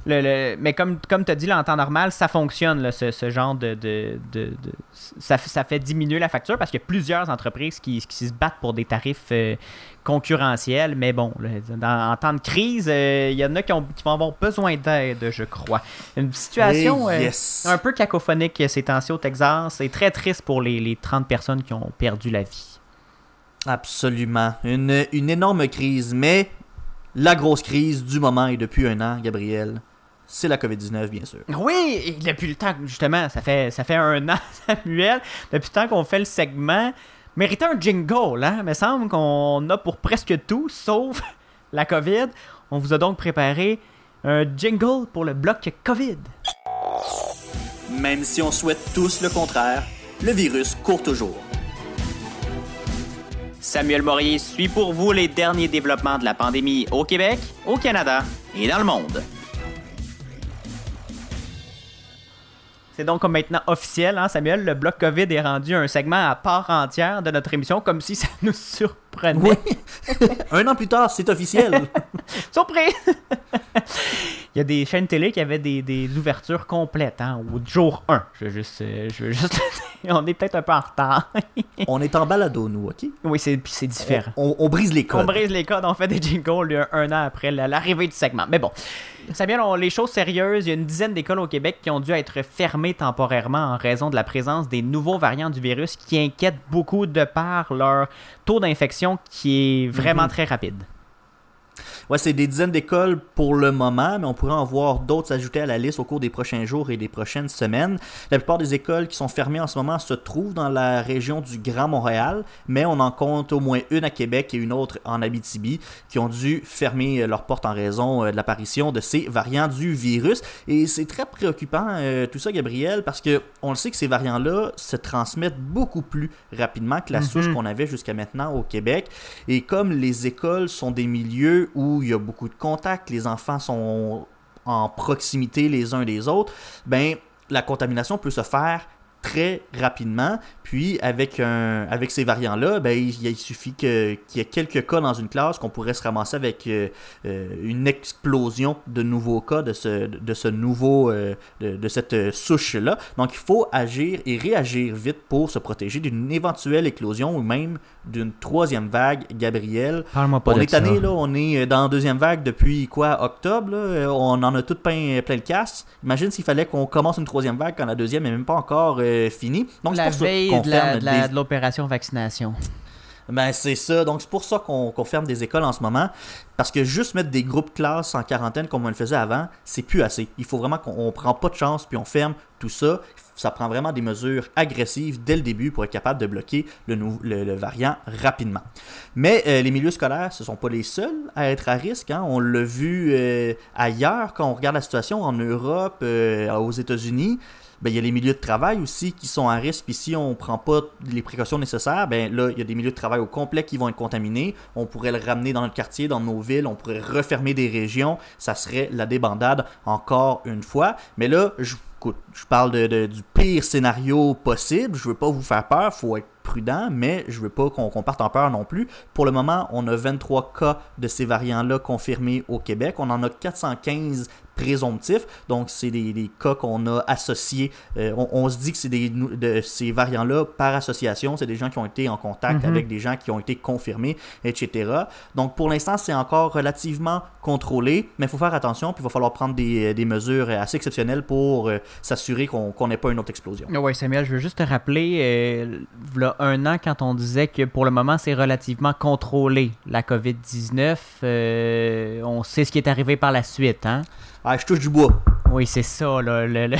le, le- mais comme, comme tu as dit, là, en temps normal, ça fonctionne, là, ce, ce genre de. de, de- de- ça, fait diminuer la facture parce qu'il y a plusieurs entreprises qui, qui se battent pour des tarifs euh, concurrentiels. Mais bon, là, dans- en temps de crise, euh, il y en a qui, ont- qui vont avoir besoin d'aide, je crois. Une situation euh, un peu cacophonique ces temps-ci au Texas. C'est très triste pour les, les 30 personnes qui ont perdu la vie. Absolument. Une, une énorme crise, mais la grosse crise du moment et depuis un an, Gabriel, c'est la COVID-19, bien sûr. Oui, et depuis le temps, justement, ça fait, ça fait un an, [LAUGHS] Samuel, depuis le temps qu'on fait le segment, méritait un jingle, hein? Il me semble qu'on a pour presque tout, sauf [LAUGHS] la COVID. On vous a donc préparé un jingle pour le bloc COVID. Même si on souhaite tous le contraire, le virus court toujours. Samuel Morier suit pour vous les derniers développements de la pandémie au Québec, au Canada et dans le monde. C'est donc maintenant officiel, hein, Samuel, le bloc COVID est rendu un segment à part entière de notre émission, comme si ça nous surprenait. Oui. [LAUGHS] un an plus tard, c'est officiel. [LAUGHS] Surprise! Il y a des chaînes télé qui avaient des, des ouvertures complètes, hein, au jour 1. Je veux juste, euh, je veux juste. On est peut-être un peu en retard. [LAUGHS] on est en balado, nous, OK? oui, c'est puis c'est différent. On, on brise les On codes. brise les codes, on fait des jingles un, un an après la- l'arrivée du segment. Mais bon, Samuel, on, les choses sérieuses, il y a une dizaine d'écoles au Québec qui ont dû être fermées temporairement en raison de la présence des nouveaux variants du virus qui inquiètent beaucoup de par leur taux d'infection qui est vraiment très rapide. Ouais, c'est des dizaines d'écoles pour le moment, mais on pourrait en voir d'autres s'ajouter à la liste au cours des prochains jours et des prochaines semaines. La plupart des écoles qui sont fermées en ce moment se trouvent dans la région du Grand Montréal, mais on en compte au moins une à Québec et une autre en Abitibi qui ont dû fermer euh, leurs portes en raison euh, de l'apparition de ces variants du virus. Et c'est très préoccupant euh, tout ça, Gabriel, parce que on le sait que ces variants-là se transmettent beaucoup plus rapidement que la souche qu'on avait jusqu'à maintenant au Québec. Et comme les écoles sont des milieux où il y a beaucoup de contacts, les enfants sont en proximité les uns des autres, ben la contamination peut se faire très rapidement. Puis avec, un, avec ces variants-là, ben, il, suffit qu'il y ait quelques cas dans une classe qu'on pourrait se ramasser avec euh, euh, une explosion de nouveaux cas de ce, de ce nouveau, euh, de, de cette euh, souche-là. Donc il faut agir et réagir vite pour se protéger d'une éventuelle éclosion ou même d'une troisième vague, Gabriel. Parle-moi pas on de est tanné, là, on est euh, dans la deuxième vague depuis quoi, octobre, là, euh, on en a tout plein, plein le casse. Imagine s'il fallait qu'on commence une troisième vague quand la deuxième n'est même pas encore euh, finie. Donc c'est la pour ça veille des- de l'opération vaccination. Ben, c'est ça. Donc, c'est pour ça qu'on ferme des écoles en ce moment. Parce que juste mettre des groupes classes en quarantaine comme on le faisait avant, c'est plus assez. Il faut vraiment qu'on on prend pas de chance puis on ferme tout ça. Ça prend vraiment des mesures agressives dès le début pour être capable de bloquer le, variant rapidement. Mais euh, les milieux scolaires, ce sont pas les seuls à être à risque. hein. On l'a vu euh, ailleurs quand on regarde la situation en Europe, euh, aux États-Unis. Ben, il y a les milieux de travail aussi qui sont à risque. Puis si on ne prend pas les précautions nécessaires, ben là, il y a des milieux de travail au complet qui vont être contaminés. On pourrait le ramener dans notre quartier, dans nos villes. On pourrait refermer des régions. Ça serait la débandade encore une fois. Mais là, je, je parle de, du pire scénario possible. Je veux pas vous faire peur. faut être prudent, mais je veux pas qu'on qu'on parte en peur non plus. Pour le moment, on a 23 cas de ces variants-là confirmés au Québec. On en a 415 présomptifs. Donc, c'est des, des cas qu'on a associés. Euh, on, on se dit que c'est des de ces variants-là par association. C'est des gens qui ont été en contact Mhm. avec des gens qui ont été confirmés, etc. Donc, pour l'instant, c'est encore relativement contrôlé, mais il faut faire attention. Puis, il va falloir prendre des, des mesures assez exceptionnelles pour euh, s'assurer qu'on qu'on n'ait pas une autre explosion. Oui, Samuel, je veux juste te rappeler, euh, v'là un an, quand on disait que pour le moment, c'est relativement contrôlé, la COVID-19, euh, on sait ce qui est arrivé par la suite, hein? Ah, je touche du bois. Oui, c'est ça, là. [LAUGHS]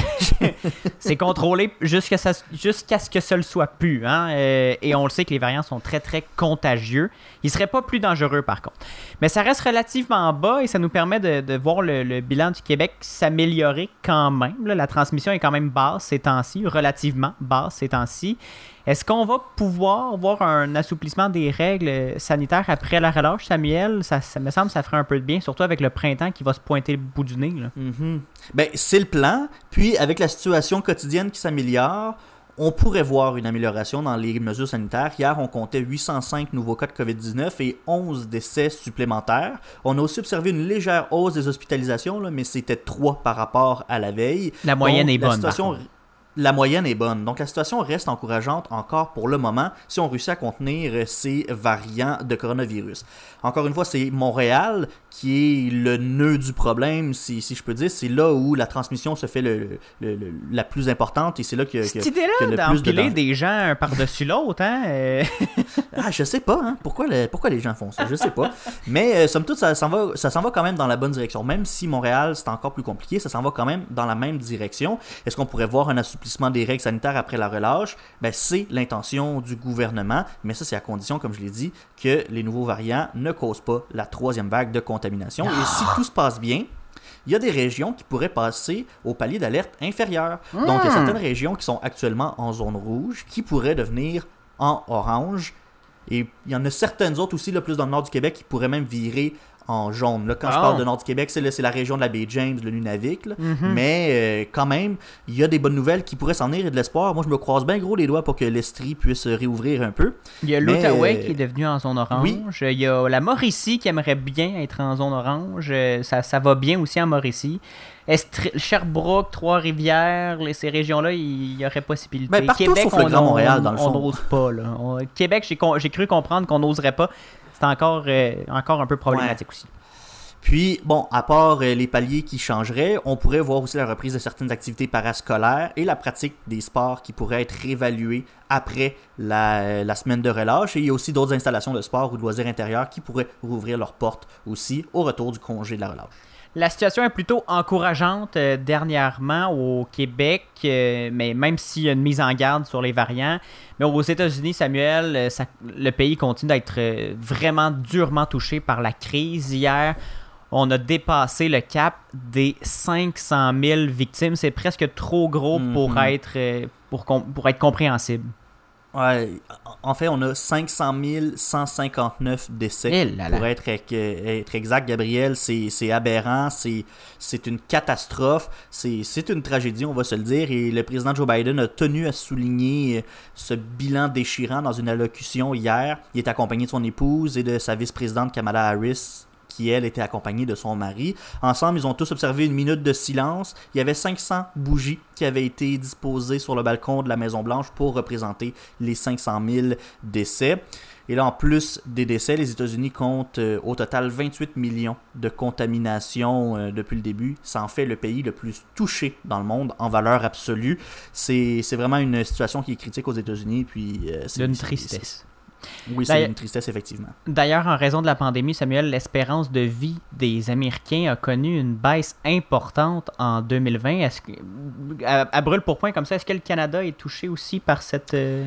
c'est contrôlé jusqu'à ce que ça le soit plus, hein? euh, et on le sait que les variants sont très, très contagieux. Ils seraient pas plus dangereux, par contre. Mais ça reste relativement bas et ça nous permet de, voir le, bilan du Québec s'améliorer quand même. La transmission est quand même basse ces temps-ci, relativement basse ces temps-ci. Est-ce qu'on va pouvoir voir un assouplissement des règles sanitaires après la relâche, Samuel? Ça, ça me semble que ça ferait un peu de bien, surtout avec le printemps qui va se pointer le bout du nez. là. Mhm. Ben, c'est le plan. Puis, avec la situation quotidienne qui s'améliore, on pourrait voir une amélioration dans les mesures sanitaires. Hier, on comptait 805 nouveaux cas de COVID-19 et 11 décès supplémentaires. On a aussi observé une légère hausse des hospitalisations, là, mais c'était 3 par rapport à la veille. La moyenne Donc, est bonne, situation-. La moyenne est bonne. Donc la situation reste encourageante encore pour le moment si on réussit à contenir ces variants de coronavirus. Encore une fois, c'est Montréal qui est le nœud du problème, si, si je peux dire. C'est là où la transmission se fait le, le- le- la plus importante et c'est là que, Cette idée-là de d'empiler des gens un par-dessus l'autre, hein? euh, [LAUGHS] Ah, je sais pas, hein. Pourquoi, le- pourquoi les gens font ça? Je sais pas. Mais euh, somme toute, ça s'en va, ça s'en va quand même dans la bonne direction. Même si Montréal, c'est encore plus compliqué, ça s'en va quand même dans la même direction. Est-ce qu'on pourrait voir un assouplissement des règles sanitaires après la relâche? Ben, c'est l'intention du gouvernement. Mais ça, c'est à condition, comme je l'ai dit, que les nouveaux variants ne causent pas la troisième vague de contamination. Et si tout se passe bien, il y a des régions qui pourraient passer au palier d'alerte inférieur. Donc, il y a certaines régions qui sont actuellement en zone rouge qui pourraient devenir en orange. Et il y en a certaines autres aussi, là, plus dans le nord du Québec, qui pourraient même virer en jaune. Là, quand je Ah. parle de nord du Québec, c'est, la région de la baie James, le Nunavik. là. Mhm. Mais euh, quand même, il y a des bonnes nouvelles qui pourraient s'en venir et de l'espoir. Moi, je me croise bien gros les doigts pour que l'Estrie puisse réouvrir un peu. Il y a Mais, l'Outaouais euh, qui est devenu en zone orange. oui. Il y a la Mauricie qui aimerait bien être en zone orange. Euh, Ça, ça va bien aussi en Mauricie. Sherbrooke, Trois-Rivières, ces régions-là, il y aurait possibilité. Ben, partout sauf le on- Grand Montréal, on- dans le on fond. n'ose pas. Là. On- Québec, j'ai con- j'ai cru comprendre qu'on n'oserait pas. C'est encore, euh, encore un peu problématique aussi. Puis, bon, à part euh, les paliers qui changeraient, on pourrait voir aussi la reprise de certaines activités parascolaires et la pratique des sports qui pourraient être réévalués après la, la semaine de relâche. Et il y a aussi d'autres installations de sport ou de loisirs intérieurs qui pourraient rouvrir leurs portes aussi au retour du congé de la relâche. La situation est plutôt encourageante euh, dernièrement au Québec, euh, mais même s'il y a une mise en garde sur les variants. Mais aux États-Unis, Samuel, euh, ça- le pays continue d'être vraiment durement touché par la crise. Hier, on a dépassé le cap des 500 000 victimes. C'est presque trop gros pour, Mhm. être, pour être compréhensible. Ouais, en fait, on a 500 159 décès. Eh là là. Pour être, être exact, Gabriel, c'est aberrant, c'est une catastrophe, c'est c'est une tragédie, on va se le dire. Et le président Joe Biden a tenu à souligner euh, ce bilan déchirant dans une allocution hier. Il est accompagné de son épouse et de sa vice-présidente Kamala Harris qui, elle, était accompagnée de son mari. Ensemble, ils ont tous observé une minute de silence. Il y avait 500 bougies qui avaient été disposées sur le balcon de la Maison-Blanche pour représenter les 500 000 décès. Et là, en plus des décès, les États-Unis comptent euh, au total 28 millions de contaminations euh, depuis le début. Ça en fait le pays le plus touché dans le monde en valeur absolue. C'est vraiment une situation qui est critique aux États-Unis. Puis euh, c'est c'est- tristesse. Oui, c'est une tristesse, effectivement. D'ailleurs, en raison de la pandémie, Samuel, l'espérance de vie des Américains a connu une baisse importante en 2020. Est-ce que, à, à brûle pour point comme ça, est-ce que le Canada est touché aussi par cette... euh,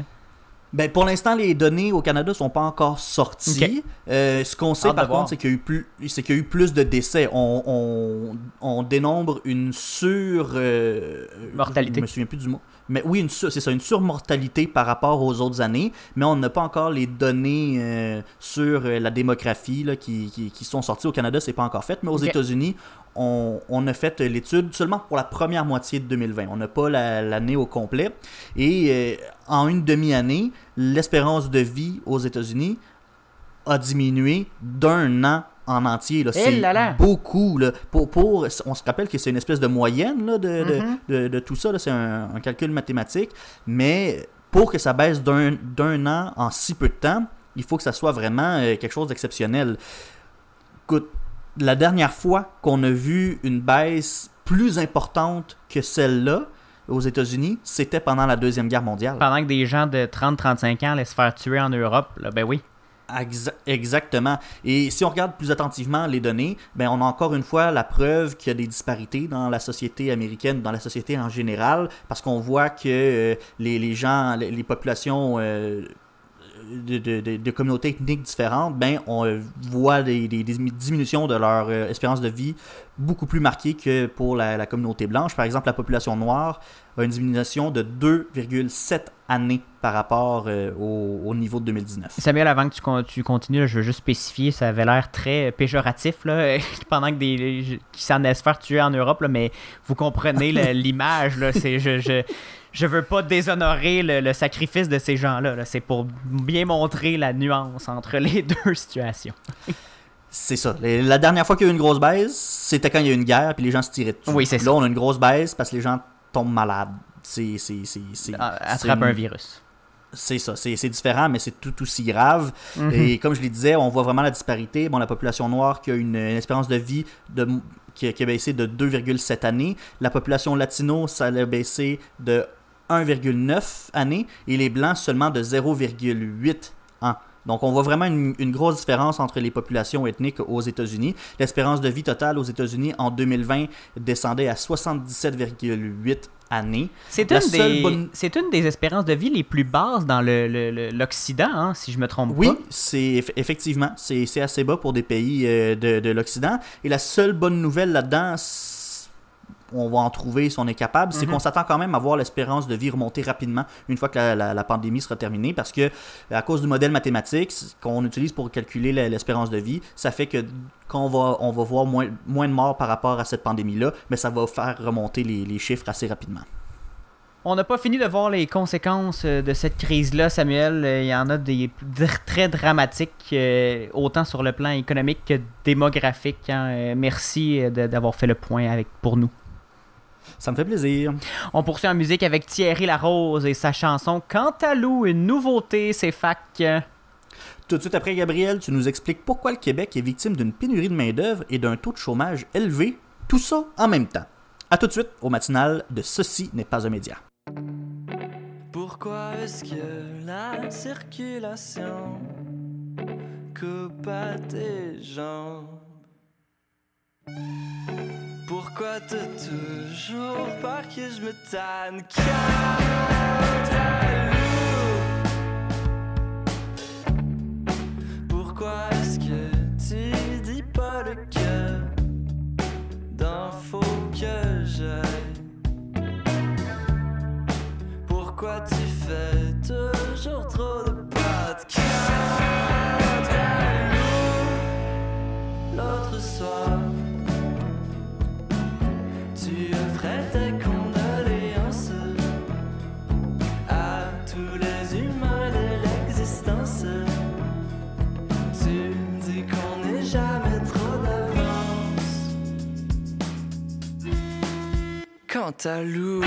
Ben, pour l'instant, les données au Canada sont pas encore sorties. Euh, ce qu'on sait Hâte par contre, c'est qu'il y, a eu plus- c'est qu'il y a eu plus de décès. On, on, on dénombre une sur... euh, Mortalité. Je me souviens plus du mot. Mais oui, une c'est ça, une surmortalité par rapport aux autres années. Mais on n'a pas encore les données euh, sur euh, la démographie là, qui, qui, qui sont sorties au Canada. C'est pas encore fait. Mais aux. États-Unis, on, on a fait euh, l'étude seulement pour la première moitié de 2020. On n'a pas la- l'année au complet. Et euh, en une demi-année, l'espérance de vie aux États-Unis a diminué d'un an en entier. là. Eh C'est beaucoup. Là. Pour, pour, on se rappelle que c'est une espèce de moyenne là, de, de- Mhm. de, de tout ça. là. C'est un, un calcul mathématique. Mais pour que ça baisse d'un d'un an en si peu de temps, il faut que ça soit vraiment euh, quelque chose d'exceptionnel. Écoute, la dernière fois qu'on a vu une baisse plus importante que celle-là aux États-Unis, c'était pendant la Deuxième Guerre mondiale. Pendant que des gens de 30-35 ans laissent se faire tuer en Europe, là, ben oui. Exa- exactement. Et si on regarde plus attentivement les données, ben on a encore une fois la preuve qu'il y a des disparités dans la société américaine, dans la société en général, parce qu'on voit que euh, les, les gens, les, les populations euh, de, de- de- communautés ethniques différentes, ben on euh, voit des, des- des diminutions de leur euh, espérance de vie beaucoup plus marquées que pour la, la communauté blanche. Par exemple, la population noire a une diminution de 2,7 années par rapport euh, au, au niveau de 2019. Samuel, avant que tu, con- tu continues, là, je veux juste spécifier, ça avait l'air très péjoratif, là, [LAUGHS] pendant que des qui s'en se faire tuer en Europe, là, mais vous comprenez [LAUGHS] l'image, je, je je veux pas déshonorer le, le sacrifice de ces gens-là, là, c'est pour bien montrer la nuance entre les [LAUGHS] deux situations. C'est ça. La dernière fois qu'il y a eu une grosse baisse, c'était quand il y a eu une guerre puis les gens se tiraient dessus. Oui, c'est Là, ça. on a une grosse baisse parce que les gens tombent malades. C'est c'est- c'est- c'est- Ah, Attrape un virus. C'est ça. C'est c'est différent, mais c'est tout aussi grave. Mhm. Et comme je le disais, on voit vraiment la disparité. Bon, la population noire qui a une, une espérance de vie de, qui, a, qui a baissé de 2,7 années. La population latino, ça a baissé de 1,9 années. Et les blancs seulement de 0,8 ans. Donc, on voit vraiment une, une grosse différence entre les populations ethniques aux États-Unis. L'espérance de vie totale aux États-Unis en 2020 descendait à 77,8 années. C'est une, des, bonne- c'est une des espérances de vie les plus basses dans le- le- le- l'Occident, hein, si je me trompe Oui, pas. c'est eff- effectivement, c'est c'est assez bas pour des pays euh, de, de l'Occident. Et la seule bonne nouvelle là-dedans, c'est- on va en trouver si on est capable, c'est Mhm. qu'on s'attend quand même à voir l'espérance de vie remonter rapidement une fois que la, la- la pandémie sera terminée, parce que à cause du modèle mathématique qu'on utilise pour calculer l'espérance de vie, ça fait que quand on va, on va voir moins, moins de morts par rapport à cette pandémie-là, mais ça va faire remonter les, les chiffres assez rapidement. On n'a pas fini de voir les conséquences euh, de cette crise-là, Samuel. Euh, Il y en a des très dramatiques, euh, autant sur le plan économique que démographique. hein. Merci d'avoir fait le point avec, pour nous. Ça me fait plaisir. On poursuit en musique avec Thierry Larose et sa chanson Quant à Lou, une nouveauté, c'est fac. Tout de suite après, Gabriel, tu nous expliques pourquoi le Québec est victime d'une pénurie de main-d'œuvre et d'un taux de chômage élevé, tout ça en même temps. A tout de suite au matinal de Ceci n'est pas un média. Pourquoi est-ce que la circulation coupe à tes jambes? Pourquoi t'as toujours peur que je me tanne? Pourquoi est-ce que tu dis pas le cœur d'infos que j'ai? Pourquoi tu Quant à Lou,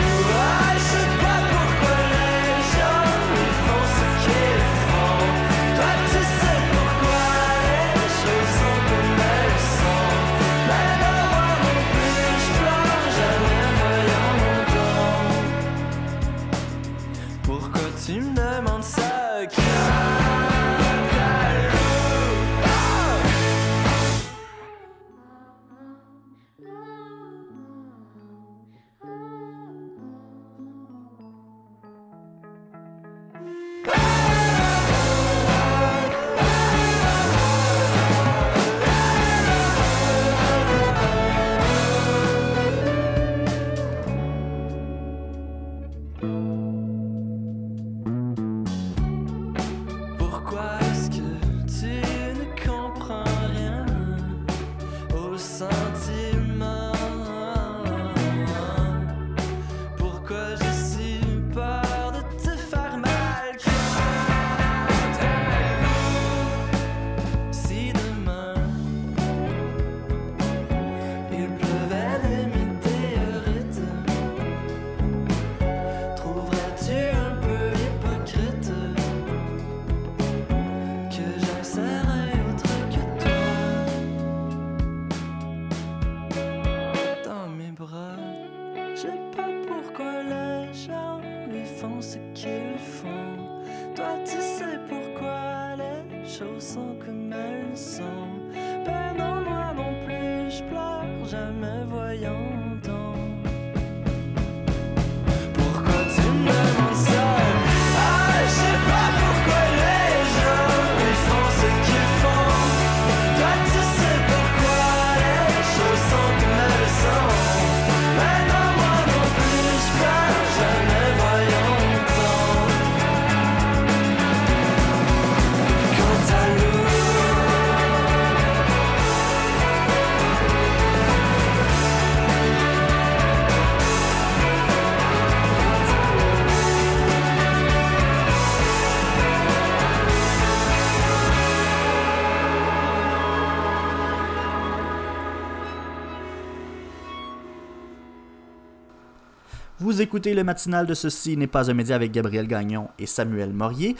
écoutez le matinal de Ceci n'est pas un média avec Gabriel Gagnon et Samuel Morier.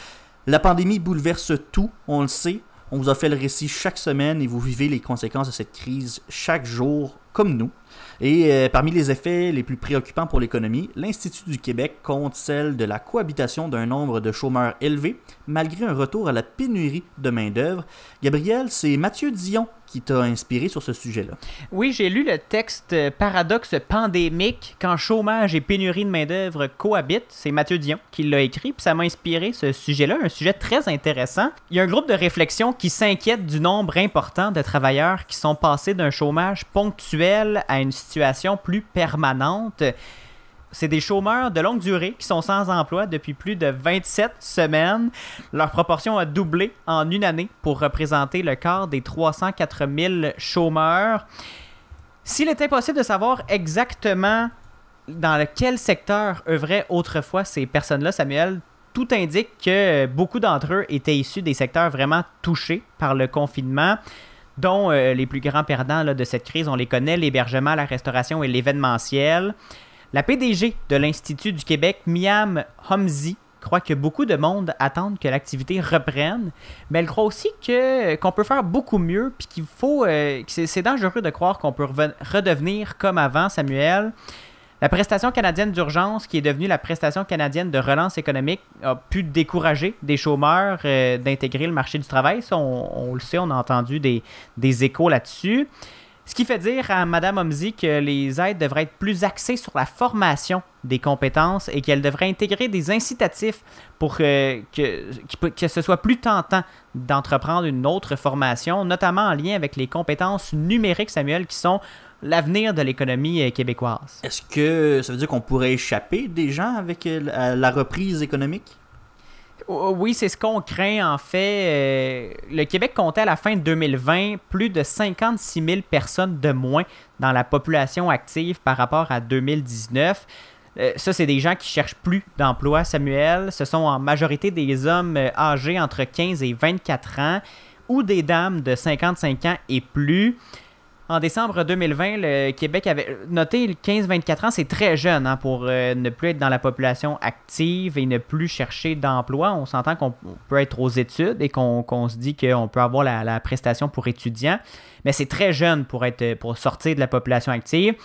La pandémie bouleverse tout, on le sait. On vous a fait le récit chaque semaine et vous vivez les conséquences de cette crise chaque jour, comme nous. Et euh, parmi les effets les plus préoccupants pour l'économie, l'Institut du Québec compte celle de la cohabitation d'un nombre de chômeurs élevé, malgré un retour à la pénurie de main-d'œuvre. Gabriel, c'est Mathieu Dion qui t'a inspiré sur ce sujet-là. Oui, j'ai lu le texte euh, Paradoxe pandémique quand chômage et pénurie de main-d'œuvre cohabitent. C'est Mathieu Dion qui l'a écrit, puis ça m'a inspiré ce sujet-là, un sujet très intéressant. Il y a un groupe de réflexion qui s'inquiète du nombre important de travailleurs qui sont passés d'un chômage ponctuel à une situation plus permanente. C'est des chômeurs de longue durée qui sont sans emploi depuis plus de 27 semaines. Leur proportion a doublé en une année pour représenter le quart des 304 000 chômeurs. S'il est impossible de savoir exactement dans quel secteur œuvraient autrefois ces personnes-là, Samuel, tout indique que beaucoup d'entre eux étaient issus des secteurs vraiment touchés par le confinement dont euh, les plus grands perdants de cette crise, on les connaît, l'hébergement, la restauration et l'événementiel. La PDG de l'Institut du Québec, Miam Homzi, croit que beaucoup de monde attendent que l'activité reprenne, mais elle croit aussi que qu'on peut faire beaucoup mieux, puis qu'il faut, euh, que c'est, dangereux de croire qu'on peut redevenir comme avant, Samuel. La prestation canadienne d'urgence, qui est devenue la prestation canadienne de relance économique, a pu décourager des chômeurs euh, d'intégrer le marché du travail. On, le sait, on a entendu des, échos là-dessus. Ce qui fait dire à Mme Omzi que les aides devraient être plus axées sur la formation des compétences et qu'elle devrait intégrer des incitatifs pour euh, que ce soit plus tentant d'entreprendre une autre formation, notamment en lien avec les compétences numériques, Samuel, qui sont l'avenir de l'économie euh, québécoise. Est-ce que ça veut dire qu'on pourrait échapper des gens avec euh, la, reprise économique? Oh, Oui, c'est ce qu'on craint en fait. Euh, le Québec comptait à la fin de 2020 plus de 56 000 personnes de moins dans la population active par rapport à 2019. Euh, ça, c'est des gens qui cherchent plus d'emploi, Samuel. Ce sont en majorité des hommes âgés entre 15 et 24 ans ou des dames de 55 ans et plus. En décembre 2020, le Québec avait noté le 15-24 ans, c'est très jeune hein, pour euh, ne plus être dans la population active et ne plus chercher d'emploi. On s'entend qu'on peut être aux études et qu'on se dit qu'on peut avoir la, prestation pour étudiant, mais c'est très jeune pour, pour sortir de la population active.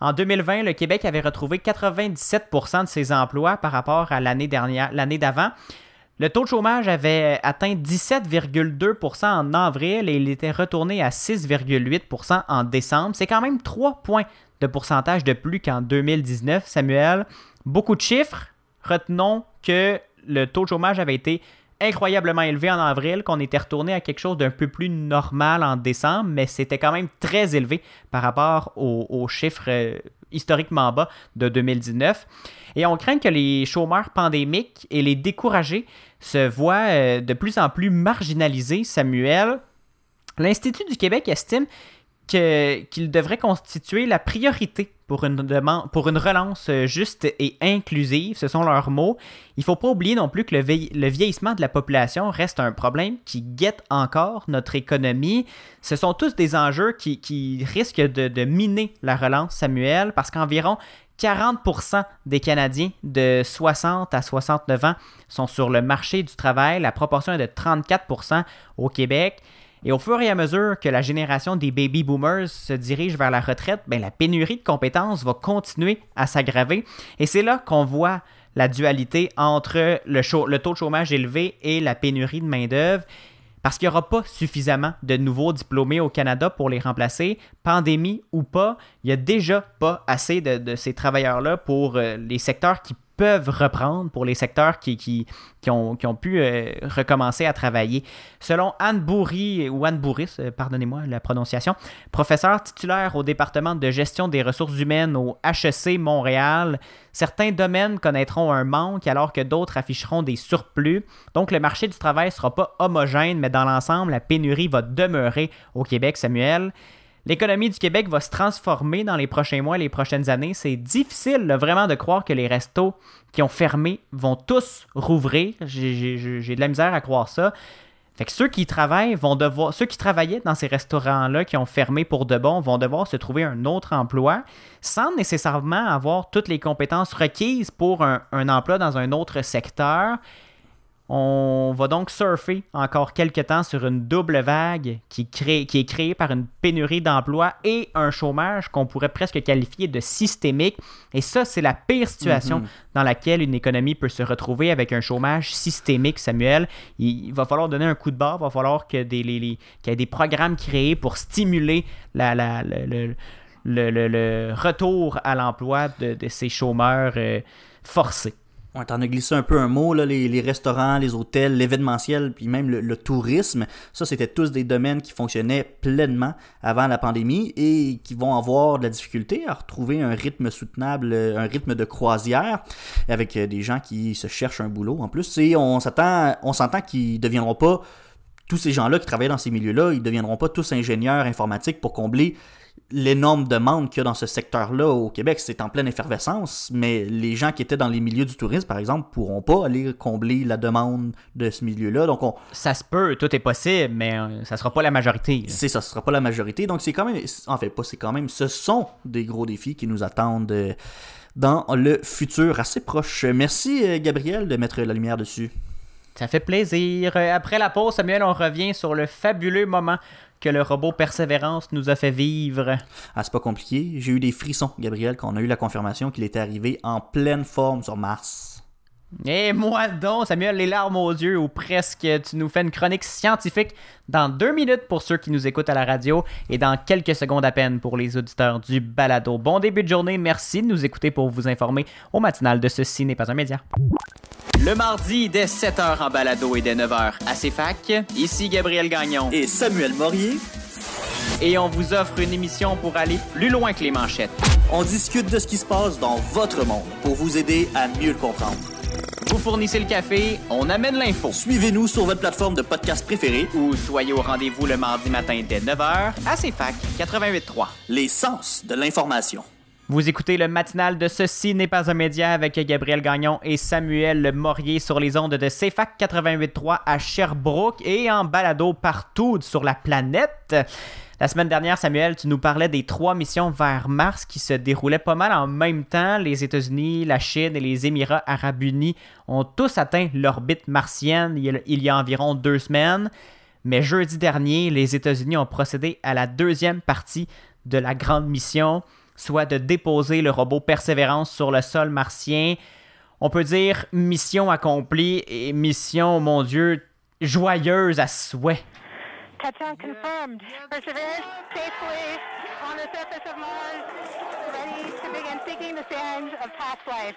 En 2020, le Québec avait retrouvé 97% de ses emplois par rapport à l'année d'avant. Le taux de chômage avait atteint 17,2% en avril et il était retourné à 6,8% en décembre. C'est quand même 3 points de pourcentage de plus qu'en 2019, Samuel. Beaucoup de chiffres. Retenons que le taux de chômage avait été incroyablement élevé en avril, qu'on était retourné à quelque chose d'un peu plus normal en décembre, mais c'était quand même très élevé par rapport aux, chiffres euh, historiquement bas de 2019. Et on craint que les chômeurs pandémiques et les découragés se voient euh, de plus en plus marginalisés, Samuel. L'Institut du Québec estime qu'il devrait constituer la priorité pour une, relance euh, juste et inclusive, ce sont leurs mots. Il ne faut pas oublier non plus que le, vieil- le vieillissement de la population reste un problème qui guette encore notre économie. Ce sont tous des enjeux qui, qui risquent de, de miner la relance, Samuel, parce qu'environ 40% des Canadiens de 60 à 69 ans sont sur le marché du travail. La proportion est de 34% au Québec. Et au fur et à mesure que la génération des baby boomers se dirige vers la retraite, ben, la pénurie de compétences va continuer à s'aggraver. Et c'est là qu'on voit la dualité entre le, taux de chômage élevé et la pénurie de main-d'œuvre. Parce qu'il n'y aura pas suffisamment de nouveaux diplômés au Canada pour les remplacer, pandémie ou pas, il n'y a déjà pas assez de, ces travailleurs-là pour euh, les secteurs qui peuvent reprendre, pour les secteurs qui, qui, qui ont, qui ont pu euh, recommencer à travailler. Selon Anne Bourri, ou Anne Bourris, euh, pardonnez-moi la prononciation, professeure titulaire au département de gestion des ressources humaines au HEC Montréal, certains domaines connaîtront un manque alors que d'autres afficheront des surplus. Donc le marché du travail ne sera pas homogène, mais dans l'ensemble, la pénurie va demeurer au Québec, Samuel. L'économie du Québec va se transformer dans les prochains mois, les prochaines années. C'est difficile vraiment de croire que les restos qui ont fermé vont tous rouvrir. J'ai- de la misère à croire ça. Fait que ceux qui travaillent ceux qui travaillaient dans ces restaurants-là qui ont fermé pour de bon vont devoir se trouver un autre emploi sans nécessairement avoir toutes les compétences requises pour un emploi dans un autre secteur. On va donc surfer encore quelques temps sur une double vague qui, crée- qui est créée par une pénurie d'emplois et un chômage qu'on pourrait presque qualifier de systémique. Et ça, c'est la pire situation Mhm. dans laquelle une économie peut se retrouver avec un chômage systémique, Samuel. Il, va falloir donner un coup de barre, il va falloir qu'il y ait des programmes créés pour stimuler la, la- le, le- le- le- le retour à l'emploi de, de ces chômeurs euh, forcés. On t'en a glissé un peu un mot, les, restaurants, les hôtels, l'événementiel, puis même le, tourisme. Ça, c'était tous des domaines qui fonctionnaient pleinement avant la pandémie et qui vont avoir de la difficulté à retrouver un rythme soutenable, euh, un rythme de croisière, avec euh, des gens qui se cherchent un boulot en plus. Et on on s'entend qu'ils ne deviendront pas tous ces gens-là qui travaillent dans ces milieux-là, ils ne deviendront pas tous ingénieurs informatiques pour combler l'énorme demande qu'il y a dans ce secteur-là au Québec. C'est en pleine effervescence, mais les gens qui étaient dans les milieux du tourisme, par exemple, pourront pas aller combler la demande de ce milieu-là. Donc, on, Ça se peut, tout est possible, mais euh, ça sera pas la majorité. c'est ça, ce sera pas la majorité. Donc, c'est quand même, en fait, pas c'est quand même, ce sont des gros défis qui nous attendent euh, dans le futur assez proche. Merci, euh, Gabriel, de mettre la lumière dessus. Ça fait plaisir. Après la pause, Samuel, on revient sur le fabuleux moment que le robot Persévérance nous a fait vivre. Ah, c'est pas compliqué. J'ai eu des frissons, Gabriel, quand on a eu la confirmation qu'il était arrivé en pleine forme sur Mars. Et moi donc, Samuel, les larmes aux yeux, ou presque, tu nous fais une chronique scientifique dans deux minutes pour ceux qui nous écoutent à la radio et dans quelques secondes à peine pour les auditeurs du balado. Bon début de journée, merci de nous écouter pour vous informer au matinal de Ceci n'est pas un média. Le mardi, dès 7h en balado et dès 9h à CFAC, ici Gabriel Gagnon. Et Samuel Morier, Et on vous offre une émission pour aller plus loin que les manchettes. on discute de ce qui se passe dans votre monde pour vous aider à mieux le comprendre. Vous fournissez le café, on amène l'info. Suivez-nous sur votre plateforme de podcast préférée. Ou soyez au rendez-vous le mardi matin dès 9h à CFAC 88.3. Les sens de l'information. Vous écoutez le matinal de Ceci n'est pas un média avec Gabriel Gagnon et Samuel Morier sur les ondes de CFAC 88.3 à Sherbrooke et en balado partout sur la planète. La semaine dernière, Samuel, tu nous parlais des trois missions vers Mars qui se déroulaient pas mal en même temps. Les États-Unis, la Chine et les Émirats arabes unis ont tous atteint l'orbite martienne il y a environ deux semaines. Mais jeudi dernier, les États-Unis ont procédé à la deuxième partie de la grande mission soit de déposer le robot Persévérance sur le sol martien. On peut dire mission accomplie et mission, mon Dieu, joyeuse à souhait. Touchdown confirmed. Perseverance safely on the surface of Mars, ready to begin seeking the sands of past life.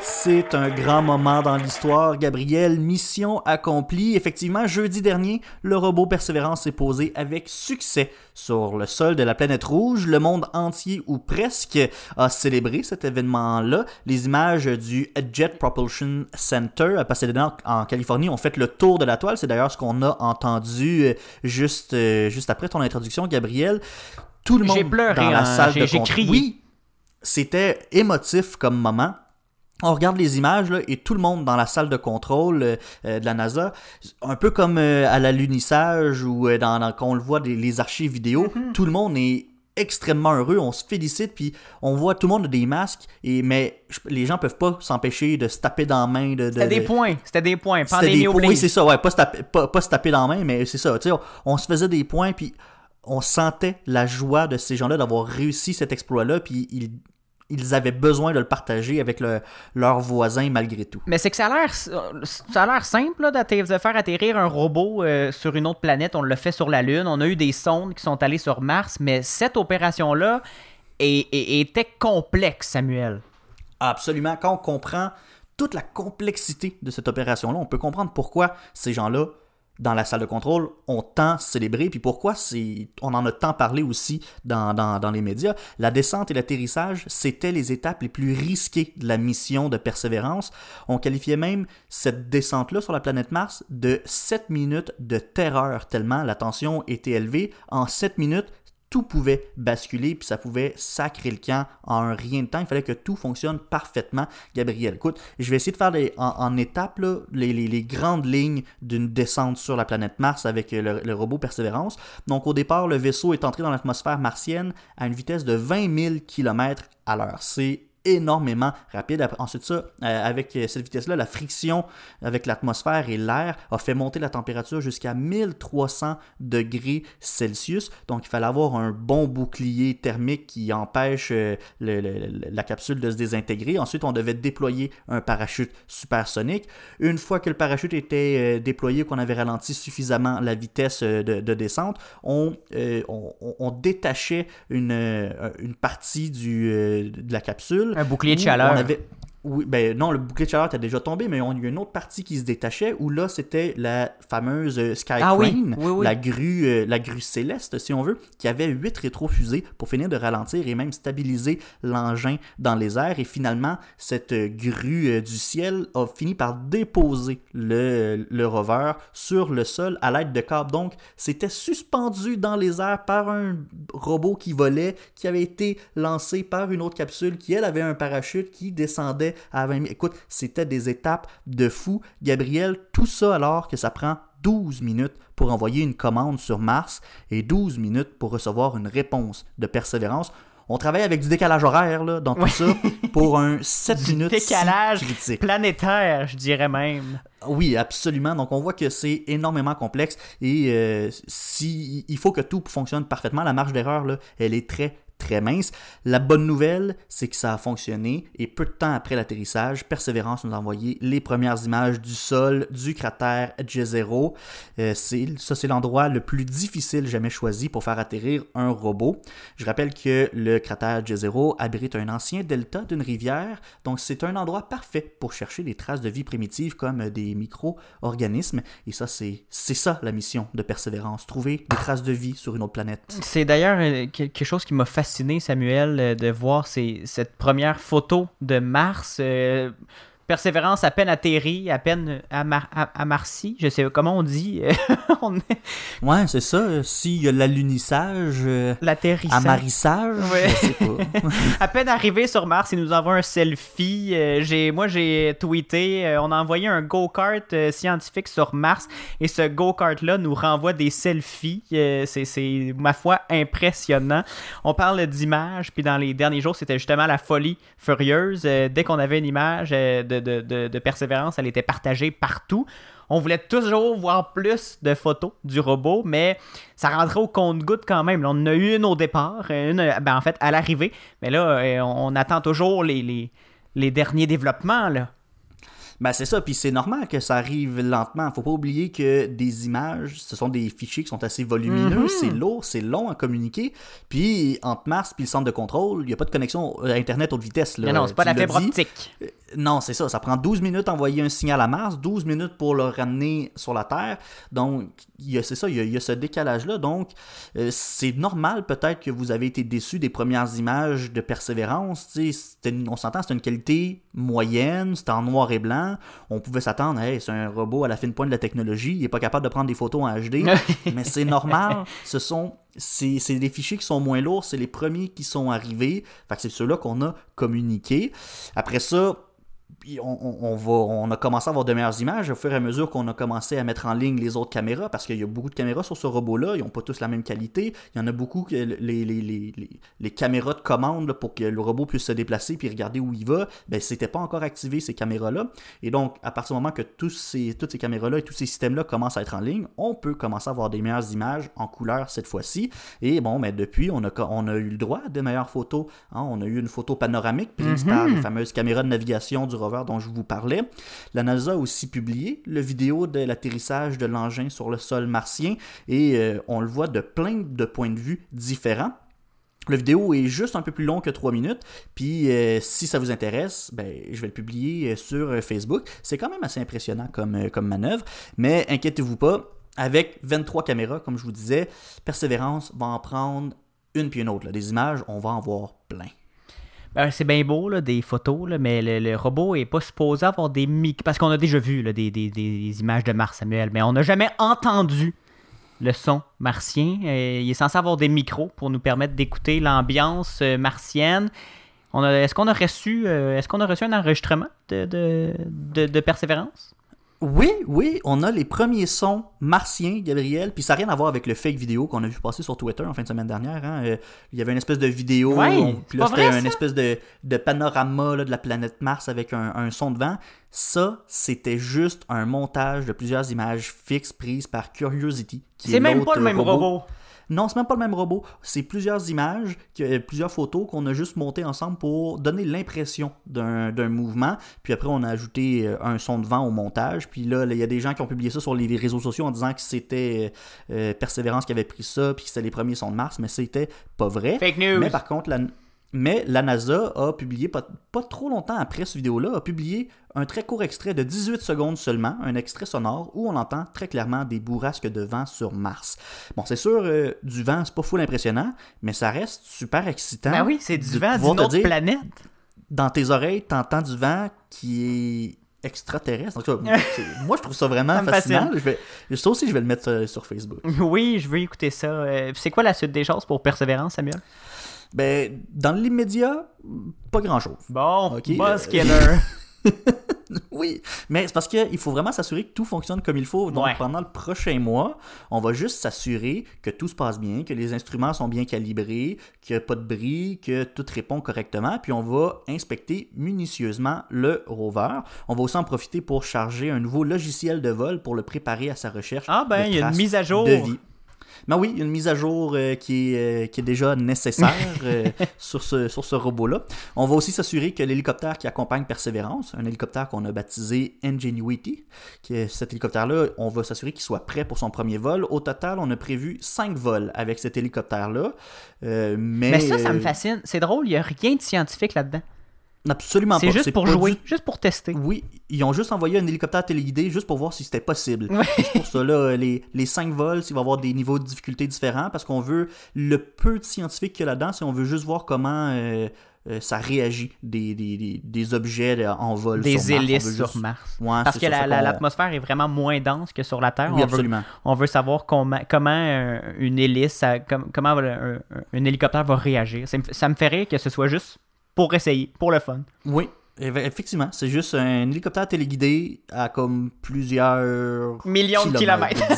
C'est un grand moment dans l'histoire, Gabriel. Mission accomplie. Effectivement, jeudi dernier, le robot Persévérance s'est posé avec succès sur le sol de la planète rouge. Le monde entier, ou presque, a célébré cet événement-là. Les images du Jet Propulsion Center à Pasadena, en Californie, ont fait le tour de la toile. C'est d'ailleurs ce qu'on a entendu euh, juste, euh, juste après ton introduction, Gabriel. Tout le monde pleuré, dans la hein. salle de j'ai crié. Oui, c'était émotif comme moment. On regarde les images là, et tout le monde dans la salle de contrôle euh, euh, de la NASA, un peu comme euh, à la lunissage ou euh, dans, dans- quand on le voit des les archives vidéo, tout le monde est extrêmement heureux, on se félicite puis on voit tout le monde a des masques et mais les gens peuvent pas s'empêcher de se taper dans la main de, de- C'était des de- points, c'était des points. Pandémie des oui, c'est ça, ouais, pas se taper, pas, pas se taper dans la main, mais c'est ça, tu sais, on, on se faisait des points, puis on sentait la joie de ces gens-là d'avoir réussi cet exploit-là, puis ils, ils avaient besoin de le partager avec le- leurs voisins malgré tout. Mais c'est que ça a l'air ça a l'air simple là, de faire atterrir un robot euh, sur une autre planète. On l'a fait sur la Lune. On a eu des sondes qui sont allées sur Mars, mais cette opération-là est- est- était complexe, Samuel. Absolument, quand on comprend toute la complexité de cette opération-là, on peut comprendre pourquoi ces gens-là, dans la salle de contrôle, ont tant célébré, puis pourquoi? On en a tant parlé aussi dans les médias. La descente et l'atterrissage, c'était les étapes les plus risquées de la mission de persévérance. On qualifiait même cette descente-là sur la planète Mars de 7 minutes de terreur, tellement la tension était élevée. En 7 minutes, tout pouvait basculer, puis ça pouvait sacrer le camp en un rien de temps. Il fallait que tout fonctionne parfaitement. Gabriel, écoute, je vais essayer de faire les- en, en étapes là, les, grandes lignes d'une descente sur la planète Mars avec euh, le, le robot Persévérance. Donc au départ, le vaisseau est entré dans l'atmosphère martienne à une vitesse de 20 000 km à l'heure. C'est énormément rapide. Ensuite, ça, euh, avec euh, cette vitesse-là, la friction avec l'atmosphère et l'air a fait monter la température jusqu'à 1300 degrés Celsius. Donc, il fallait avoir un bon bouclier thermique qui empêche euh, la capsule de se désintégrer. Ensuite, on devait déployer un parachute supersonique. Une fois que le parachute était déployé, qu'on avait ralenti suffisamment la vitesse de, de descente, on, détachait une, partie de la capsule. Un bouclier de chaleur. on avait- oui, ben non, le bouclier de chaleur était déjà tombé, mais on il y a une autre partie qui se détachait où là c'était la fameuse euh, Sky Ah oui, Crane, oui, oui. la grue, euh, la grue céleste si on veut, qui avait huit rétrofusées pour finir de ralentir et même stabiliser l'engin dans les airs. Et finalement, cette euh, grue euh, du ciel a fini par déposer le, le rover sur le sol à l'aide de câbles. Donc, c'était suspendu dans les airs par un robot qui volait, qui avait été lancé par une autre capsule qui, elle, avait un parachute qui descendait à 20 000. Écoute, c'était des étapes de fou. Gabriel, tout ça alors que ça prend 12 minutes pour envoyer une commande sur Mars et 12 minutes pour recevoir une réponse de persévérance. On travaille avec du décalage horaire là, dans tout Oui. ça pour un 7 [LAUGHS] Du minutes décalage critique. planétaire, je dirais même. Oui, absolument. Donc on voit que c'est énormément complexe et euh, si il faut que tout fonctionne parfaitement, la marge d'erreur là, elle est très très mince. La bonne nouvelle, c'est que ça a fonctionné et peu de temps après l'atterrissage, Persévérance nous a envoyé les premières images du sol du cratère Jezero. Euh, ça, c'est l'endroit le plus difficile jamais choisi pour faire atterrir un robot. Je rappelle que le cratère Jezero abrite un ancien delta d'une rivière, donc c'est un endroit parfait pour chercher des traces de vie primitives comme des micro-organismes. Et ça, c'est, c'est ça la mission de Persévérance, trouver des traces de vie sur une autre planète. C'est d'ailleurs euh, quelque chose qui m'a fasciné fasciné, Samuel, euh, de voir cette première photo de Mars. euh, Persévérance à peine atterrie, à peine à, Mar- à, à Marcy, je sais comment on dit. [LAUGHS] on est... Ouais, c'est ça. euh, S'il y a l'alunissage, euh, L'atterrissage. amarissage, Ouais. je sais pas. [LAUGHS] à peine arrivé sur Mars, il nous envoie un selfie. Euh, j'ai, moi, j'ai tweeté, euh, on a envoyé un go-kart euh, scientifique sur Mars et ce go-kart-là nous renvoie des selfies. Euh, c'est, ma foi, impressionnant. On parle d'images, puis dans les derniers jours, c'était justement la folie furieuse. Euh, dès qu'on avait une image euh, de, persévérance, elle était partagée partout. On voulait toujours voir plus de photos du robot, mais ça rentrait au compte-goutte quand même. On en a eu une au départ, une ben, en à l'arrivée, mais là, euh, on, attend toujours les, les, derniers développements. Ben c'est ça, puis c'est normal que ça arrive lentement. Faut pas oublier que des images, ce sont des fichiers qui sont assez volumineux, Mhm. c'est lourd, c'est long à communiquer. Puis entre Mars puis le centre de contrôle, il n'y a pas de connexion à Internet haute vitesse. Là. Mais non, c'est pas la fibre optique. Euh, Non, c'est ça. Ça prend 12 minutes à envoyer un signal à Mars, 12 minutes pour le ramener sur la Terre. Donc, c'est ça, il y a, il y a ce décalage-là. Donc, euh, c'est normal peut-être que vous avez été déçu des premières images de Persévérance. Une- on s'entend, c'est une qualité moyenne, c'était en noir et blanc. On pouvait s'attendre, hey, c'est un robot à la fine pointe de la technologie, il n'est pas capable de prendre des photos en HD. [LAUGHS] mais c'est normal. Ce sont c'est c'est des fichiers qui sont moins lourds, c'est les premiers qui sont arrivés. Fait que c'est ceux-là qu'on a communiqués. Après ça, puis on, va, on a commencé à avoir de meilleures images au fur et à mesure qu'on a commencé à mettre en ligne les autres caméras, parce qu'il y a beaucoup de caméras sur ce robot-là, ils n'ont pas tous la même qualité. Il y en a beaucoup, que les, les, les, les, les caméras de commande là, pour que le robot puisse se déplacer puis regarder où il va, ben c'était pas encore activé ces caméras-là. Et donc, à partir du moment que tous ces, toutes ces caméras-là et tous ces systèmes-là commencent à être en ligne, on peut commencer à avoir des meilleures images en couleur cette fois-ci. Et bon, mais depuis, on a, on a eu le droit à de meilleures photos. hein. On a eu une photo panoramique prise Mhm. par les fameuses caméras de navigation du rover dont je vous parlais. La NASA a aussi publié le vidéo de l'atterrissage de l'engin sur le sol martien et euh, on le voit de plein de points de vue différents. Le vidéo est juste un peu plus long que 3 minutes, puis euh, si ça vous intéresse, ben, je vais le publier euh, sur Facebook. C'est quand même assez impressionnant comme, manœuvre, mais inquiétez-vous pas, avec 23 caméras, comme je vous disais, Persévérance va en prendre une puis une autre. Des images, on va en voir plein. Ben, c'est bien beau, là, des photos, là, mais le, robot est pas supposé avoir des micros. Parce qu'on a déjà vu là, des, des- des images de Mars, Samuel, mais on n'a jamais entendu le son martien. Euh, il est censé avoir des micros pour nous permettre d'écouter l'ambiance euh, martienne. Est-ce qu'on a reçu euh, est-ce qu'on a reçu un enregistrement de, de, de- de Persévérance? Oui, oui, on a les premiers sons martiens, Gabriel, puis ça n'a rien à voir avec le fake vidéo qu'on a vu passer sur Twitter en fin de semaine dernière. hein. Euh, il y avait une espèce de vidéo, Ouais, puis là c'était une espèce de, de panorama là, de la planète Mars avec un, un son de vent. Ça, c'était juste un montage de plusieurs images fixes prises par Curiosity. C'est est même pas le même robot. Non, c'est même pas le même robot. C'est plusieurs images, euh, plusieurs photos qu'on a juste montées ensemble pour donner l'impression d'un d'un mouvement. Puis après, on a ajouté euh, un son de vent au montage. Puis là, il y a des gens qui ont publié ça sur les réseaux sociaux en disant que c'était euh, Persévérance qui avait pris ça, puis que c'était les premiers sons de Mars, mais c'était pas vrai. Fake news. Mais par contre, la, mais la NASA a publié, pas, pas trop longtemps après cette vidéo-là, a publié un très court extrait de 18 secondes seulement, un extrait sonore où on entend très clairement des bourrasques de vent sur Mars. Bon, c'est sûr, euh, du vent, c'est pas full impressionnant, mais ça reste super excitant. Ben oui, c'est du vent d'une autre dire, planète. Dans tes oreilles, t'entends du vent qui est extraterrestre. En tout cas, [LAUGHS] c'est- moi, je trouve ça vraiment Ça fascinant. Je vais, ça aussi, je vais le mettre euh, sur Facebook. Oui, je veux écouter ça. Euh, c'est quoi la suite des choses pour Persévérance, Samuel? Ben, dans l'immédiat, pas grand-chose. Bon, Ok, Buzz euh, Killer. [LAUGHS] Oui, mais c'est parce qu'il faut vraiment s'assurer que tout fonctionne comme il faut. Donc, Ouais. pendant le prochain mois, on va juste s'assurer que tout se passe bien, que les instruments sont bien calibrés, qu'il n'y a pas de bris, que tout répond correctement. Puis, on va inspecter minutieusement le rover. On va aussi en profiter pour charger un nouveau logiciel de vol pour le préparer à sa recherche. Ah ben, il y a une mise à jour. De vie. Ben oui, il y a une mise à jour euh, qui, est, euh, qui est déjà nécessaire [LAUGHS] euh, sur ce, sur ce robot-là. On va aussi s'assurer que l'hélicoptère qui accompagne Persévérance, un hélicoptère qu'on a baptisé Ingenuity, qui est- cet hélicoptère-là, on va s'assurer qu'il soit prêt pour son premier vol. Au total, on a prévu 5 vols avec cet hélicoptère-là. Mais, Mais ça, ça me fascine. C'est drôle, il n'y a rien de scientifique là-dedans. Absolument pas. C'est juste pour pas jouer, du- juste pour tester. Oui, ils ont juste envoyé un hélicoptère téléguidé juste pour voir si c'était possible. Ouais. C'est pour ça, là, les, les 5 vols, il va y avoir des niveaux de difficulté différents parce qu'on veut le peu de scientifique qu'il y a là-dedans, c'est on veut juste voir comment euh, euh, ça réagit des, des, des, des objets en vol. Des sur Mars. Hélices sur juste- Mars. Ouais, Parce que la- la- l'atmosphère est vraiment moins dense que sur la Terre. Oui, on, absolument. Veut, on veut savoir comment, comment euh, une hélice, ça- comment un, un- un hélicoptère va réagir. Ça me, ça me fait rire que ce soit juste pour essayer, pour le fun. Oui, eff- effectivement, c'est juste un hélicoptère téléguidé à comme plusieurs Millions de kilomètres. [LAUGHS]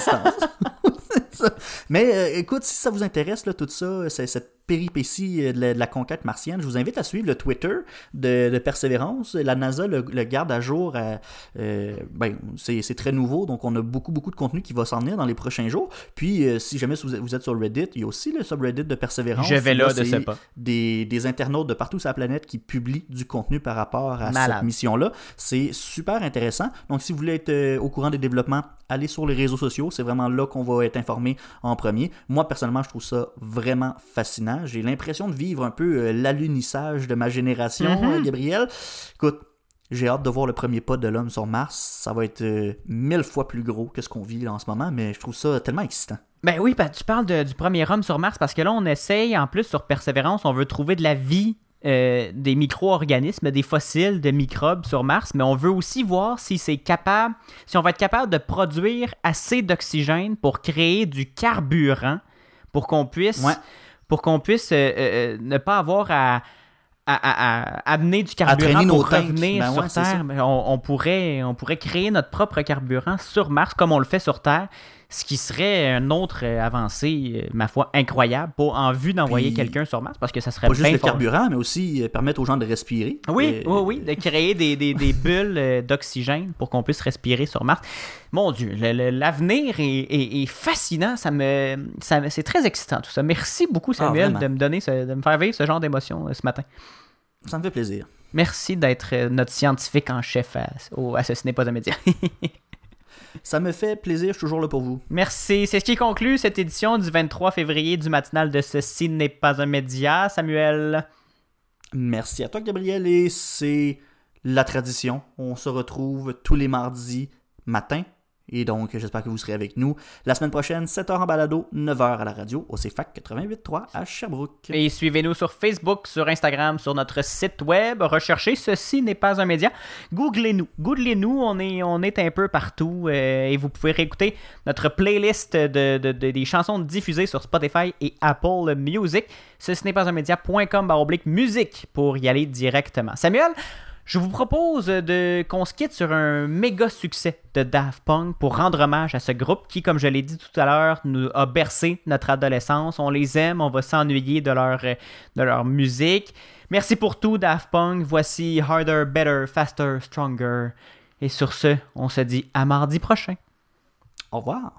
Mais euh, écoute, si ça vous intéresse, là, tout ça, c'est- cette péripétie euh, de la, de la conquête martienne, je vous invite à suivre le Twitter de, de Persévérance. La NASA le, le garde à jour. à- euh, ben, c'est c'est très nouveau, donc on a beaucoup, beaucoup de contenu qui va s'en venir dans les prochains jours. Puis, euh, si jamais vous êtes, vous êtes sur Reddit, il y a aussi le subreddit de Persévérance. Je vais là de c'est ce pas. Des, des internautes de partout sur la planète qui publient du contenu par rapport à Malade. cette mission-là. C'est super intéressant. Donc, si vous voulez être euh, au courant des développements, allez sur les réseaux sociaux. C'est vraiment là qu'on va être informé en premier. Moi, personnellement, je trouve ça vraiment fascinant. J'ai l'impression de vivre un peu euh, l'alunissage de ma génération, Mhm. euh, Gabriel. Écoute, j'ai hâte de voir le premier pas de l'homme sur Mars. Ça va être euh, mille fois plus gros que ce qu'on vit là en ce moment, mais je trouve ça tellement excitant. Ben oui, ben, tu parles de- du premier homme sur Mars parce que là, on essaye, en plus, sur Persévérance, on veut trouver de la vie, euh, des micro-organismes, des fossiles de microbes sur Mars, mais on veut aussi voir si c'est capable, si on va être capable de produire assez d'oxygène pour créer du carburant pour qu'on puisse, Ouais. Pour qu'on puisse euh, euh, euh, ne pas avoir à. À, à- à amener du carburant pour revenir Ben sur ouais, Terre. ça. On, on pourrait, on pourrait créer notre propre carburant sur Mars comme on le fait sur Terre, ce qui serait un autre euh, avancée, euh, ma foi, incroyable pour en vue d'envoyer quelqu'un sur Mars parce que ça serait Pas juste le fort. carburant, mais aussi euh, permettre aux gens de respirer. Oui, Euh, oui, oui, de créer des, des- des [LAUGHS] bulles d'oxygène pour qu'on puisse respirer sur Mars. Mon Dieu, l'avenir est, est- est fascinant. Ça me, ça me- c'est très excitant tout ça. Merci beaucoup Samuel Ah, vraiment. de me donner, ce- de me faire vivre ce genre d'émotion ce matin. Ça me fait plaisir. Merci d'être notre scientifique en chef à, au, à ce n'est pas un média. [LAUGHS] Ça me fait plaisir, je suis toujours là pour vous. Merci. C'est ce qui conclut cette édition du 23 février du matinal de Ceci n'est pas un média. Samuel. Merci à toi, Gabriel, et c'est la tradition. On se retrouve tous les mardis matin. Et donc, j'espère que vous serez avec nous la semaine prochaine, 7h en balado, 9h à la radio, au CFAC 88.3 à Sherbrooke. Et suivez-nous sur Facebook, sur Instagram, sur notre site web. Recherchez Ceci n'est pas un média. Googlez-nous. Googlez-nous. On est, on est un peu partout. euh, et vous pouvez réécouter notre playlist de, de- de- des chansons diffusées sur Spotify et Apple Music. Ceci n'est pas un média.com musique pour y aller directement. Samuel, je vous propose de qu'on se quitte sur un méga succès de Daft Punk pour rendre hommage à ce groupe qui, comme je l'ai dit tout à l'heure, nous a bercé notre adolescence. On les aime, on va s'ennuyer de leur, de leur musique. Merci pour tout, Daft Punk. Voici Harder, Better, Faster, Stronger. Et sur ce, on se dit à mardi prochain. Au revoir.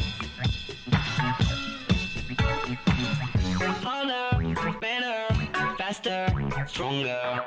better, faster, stronger.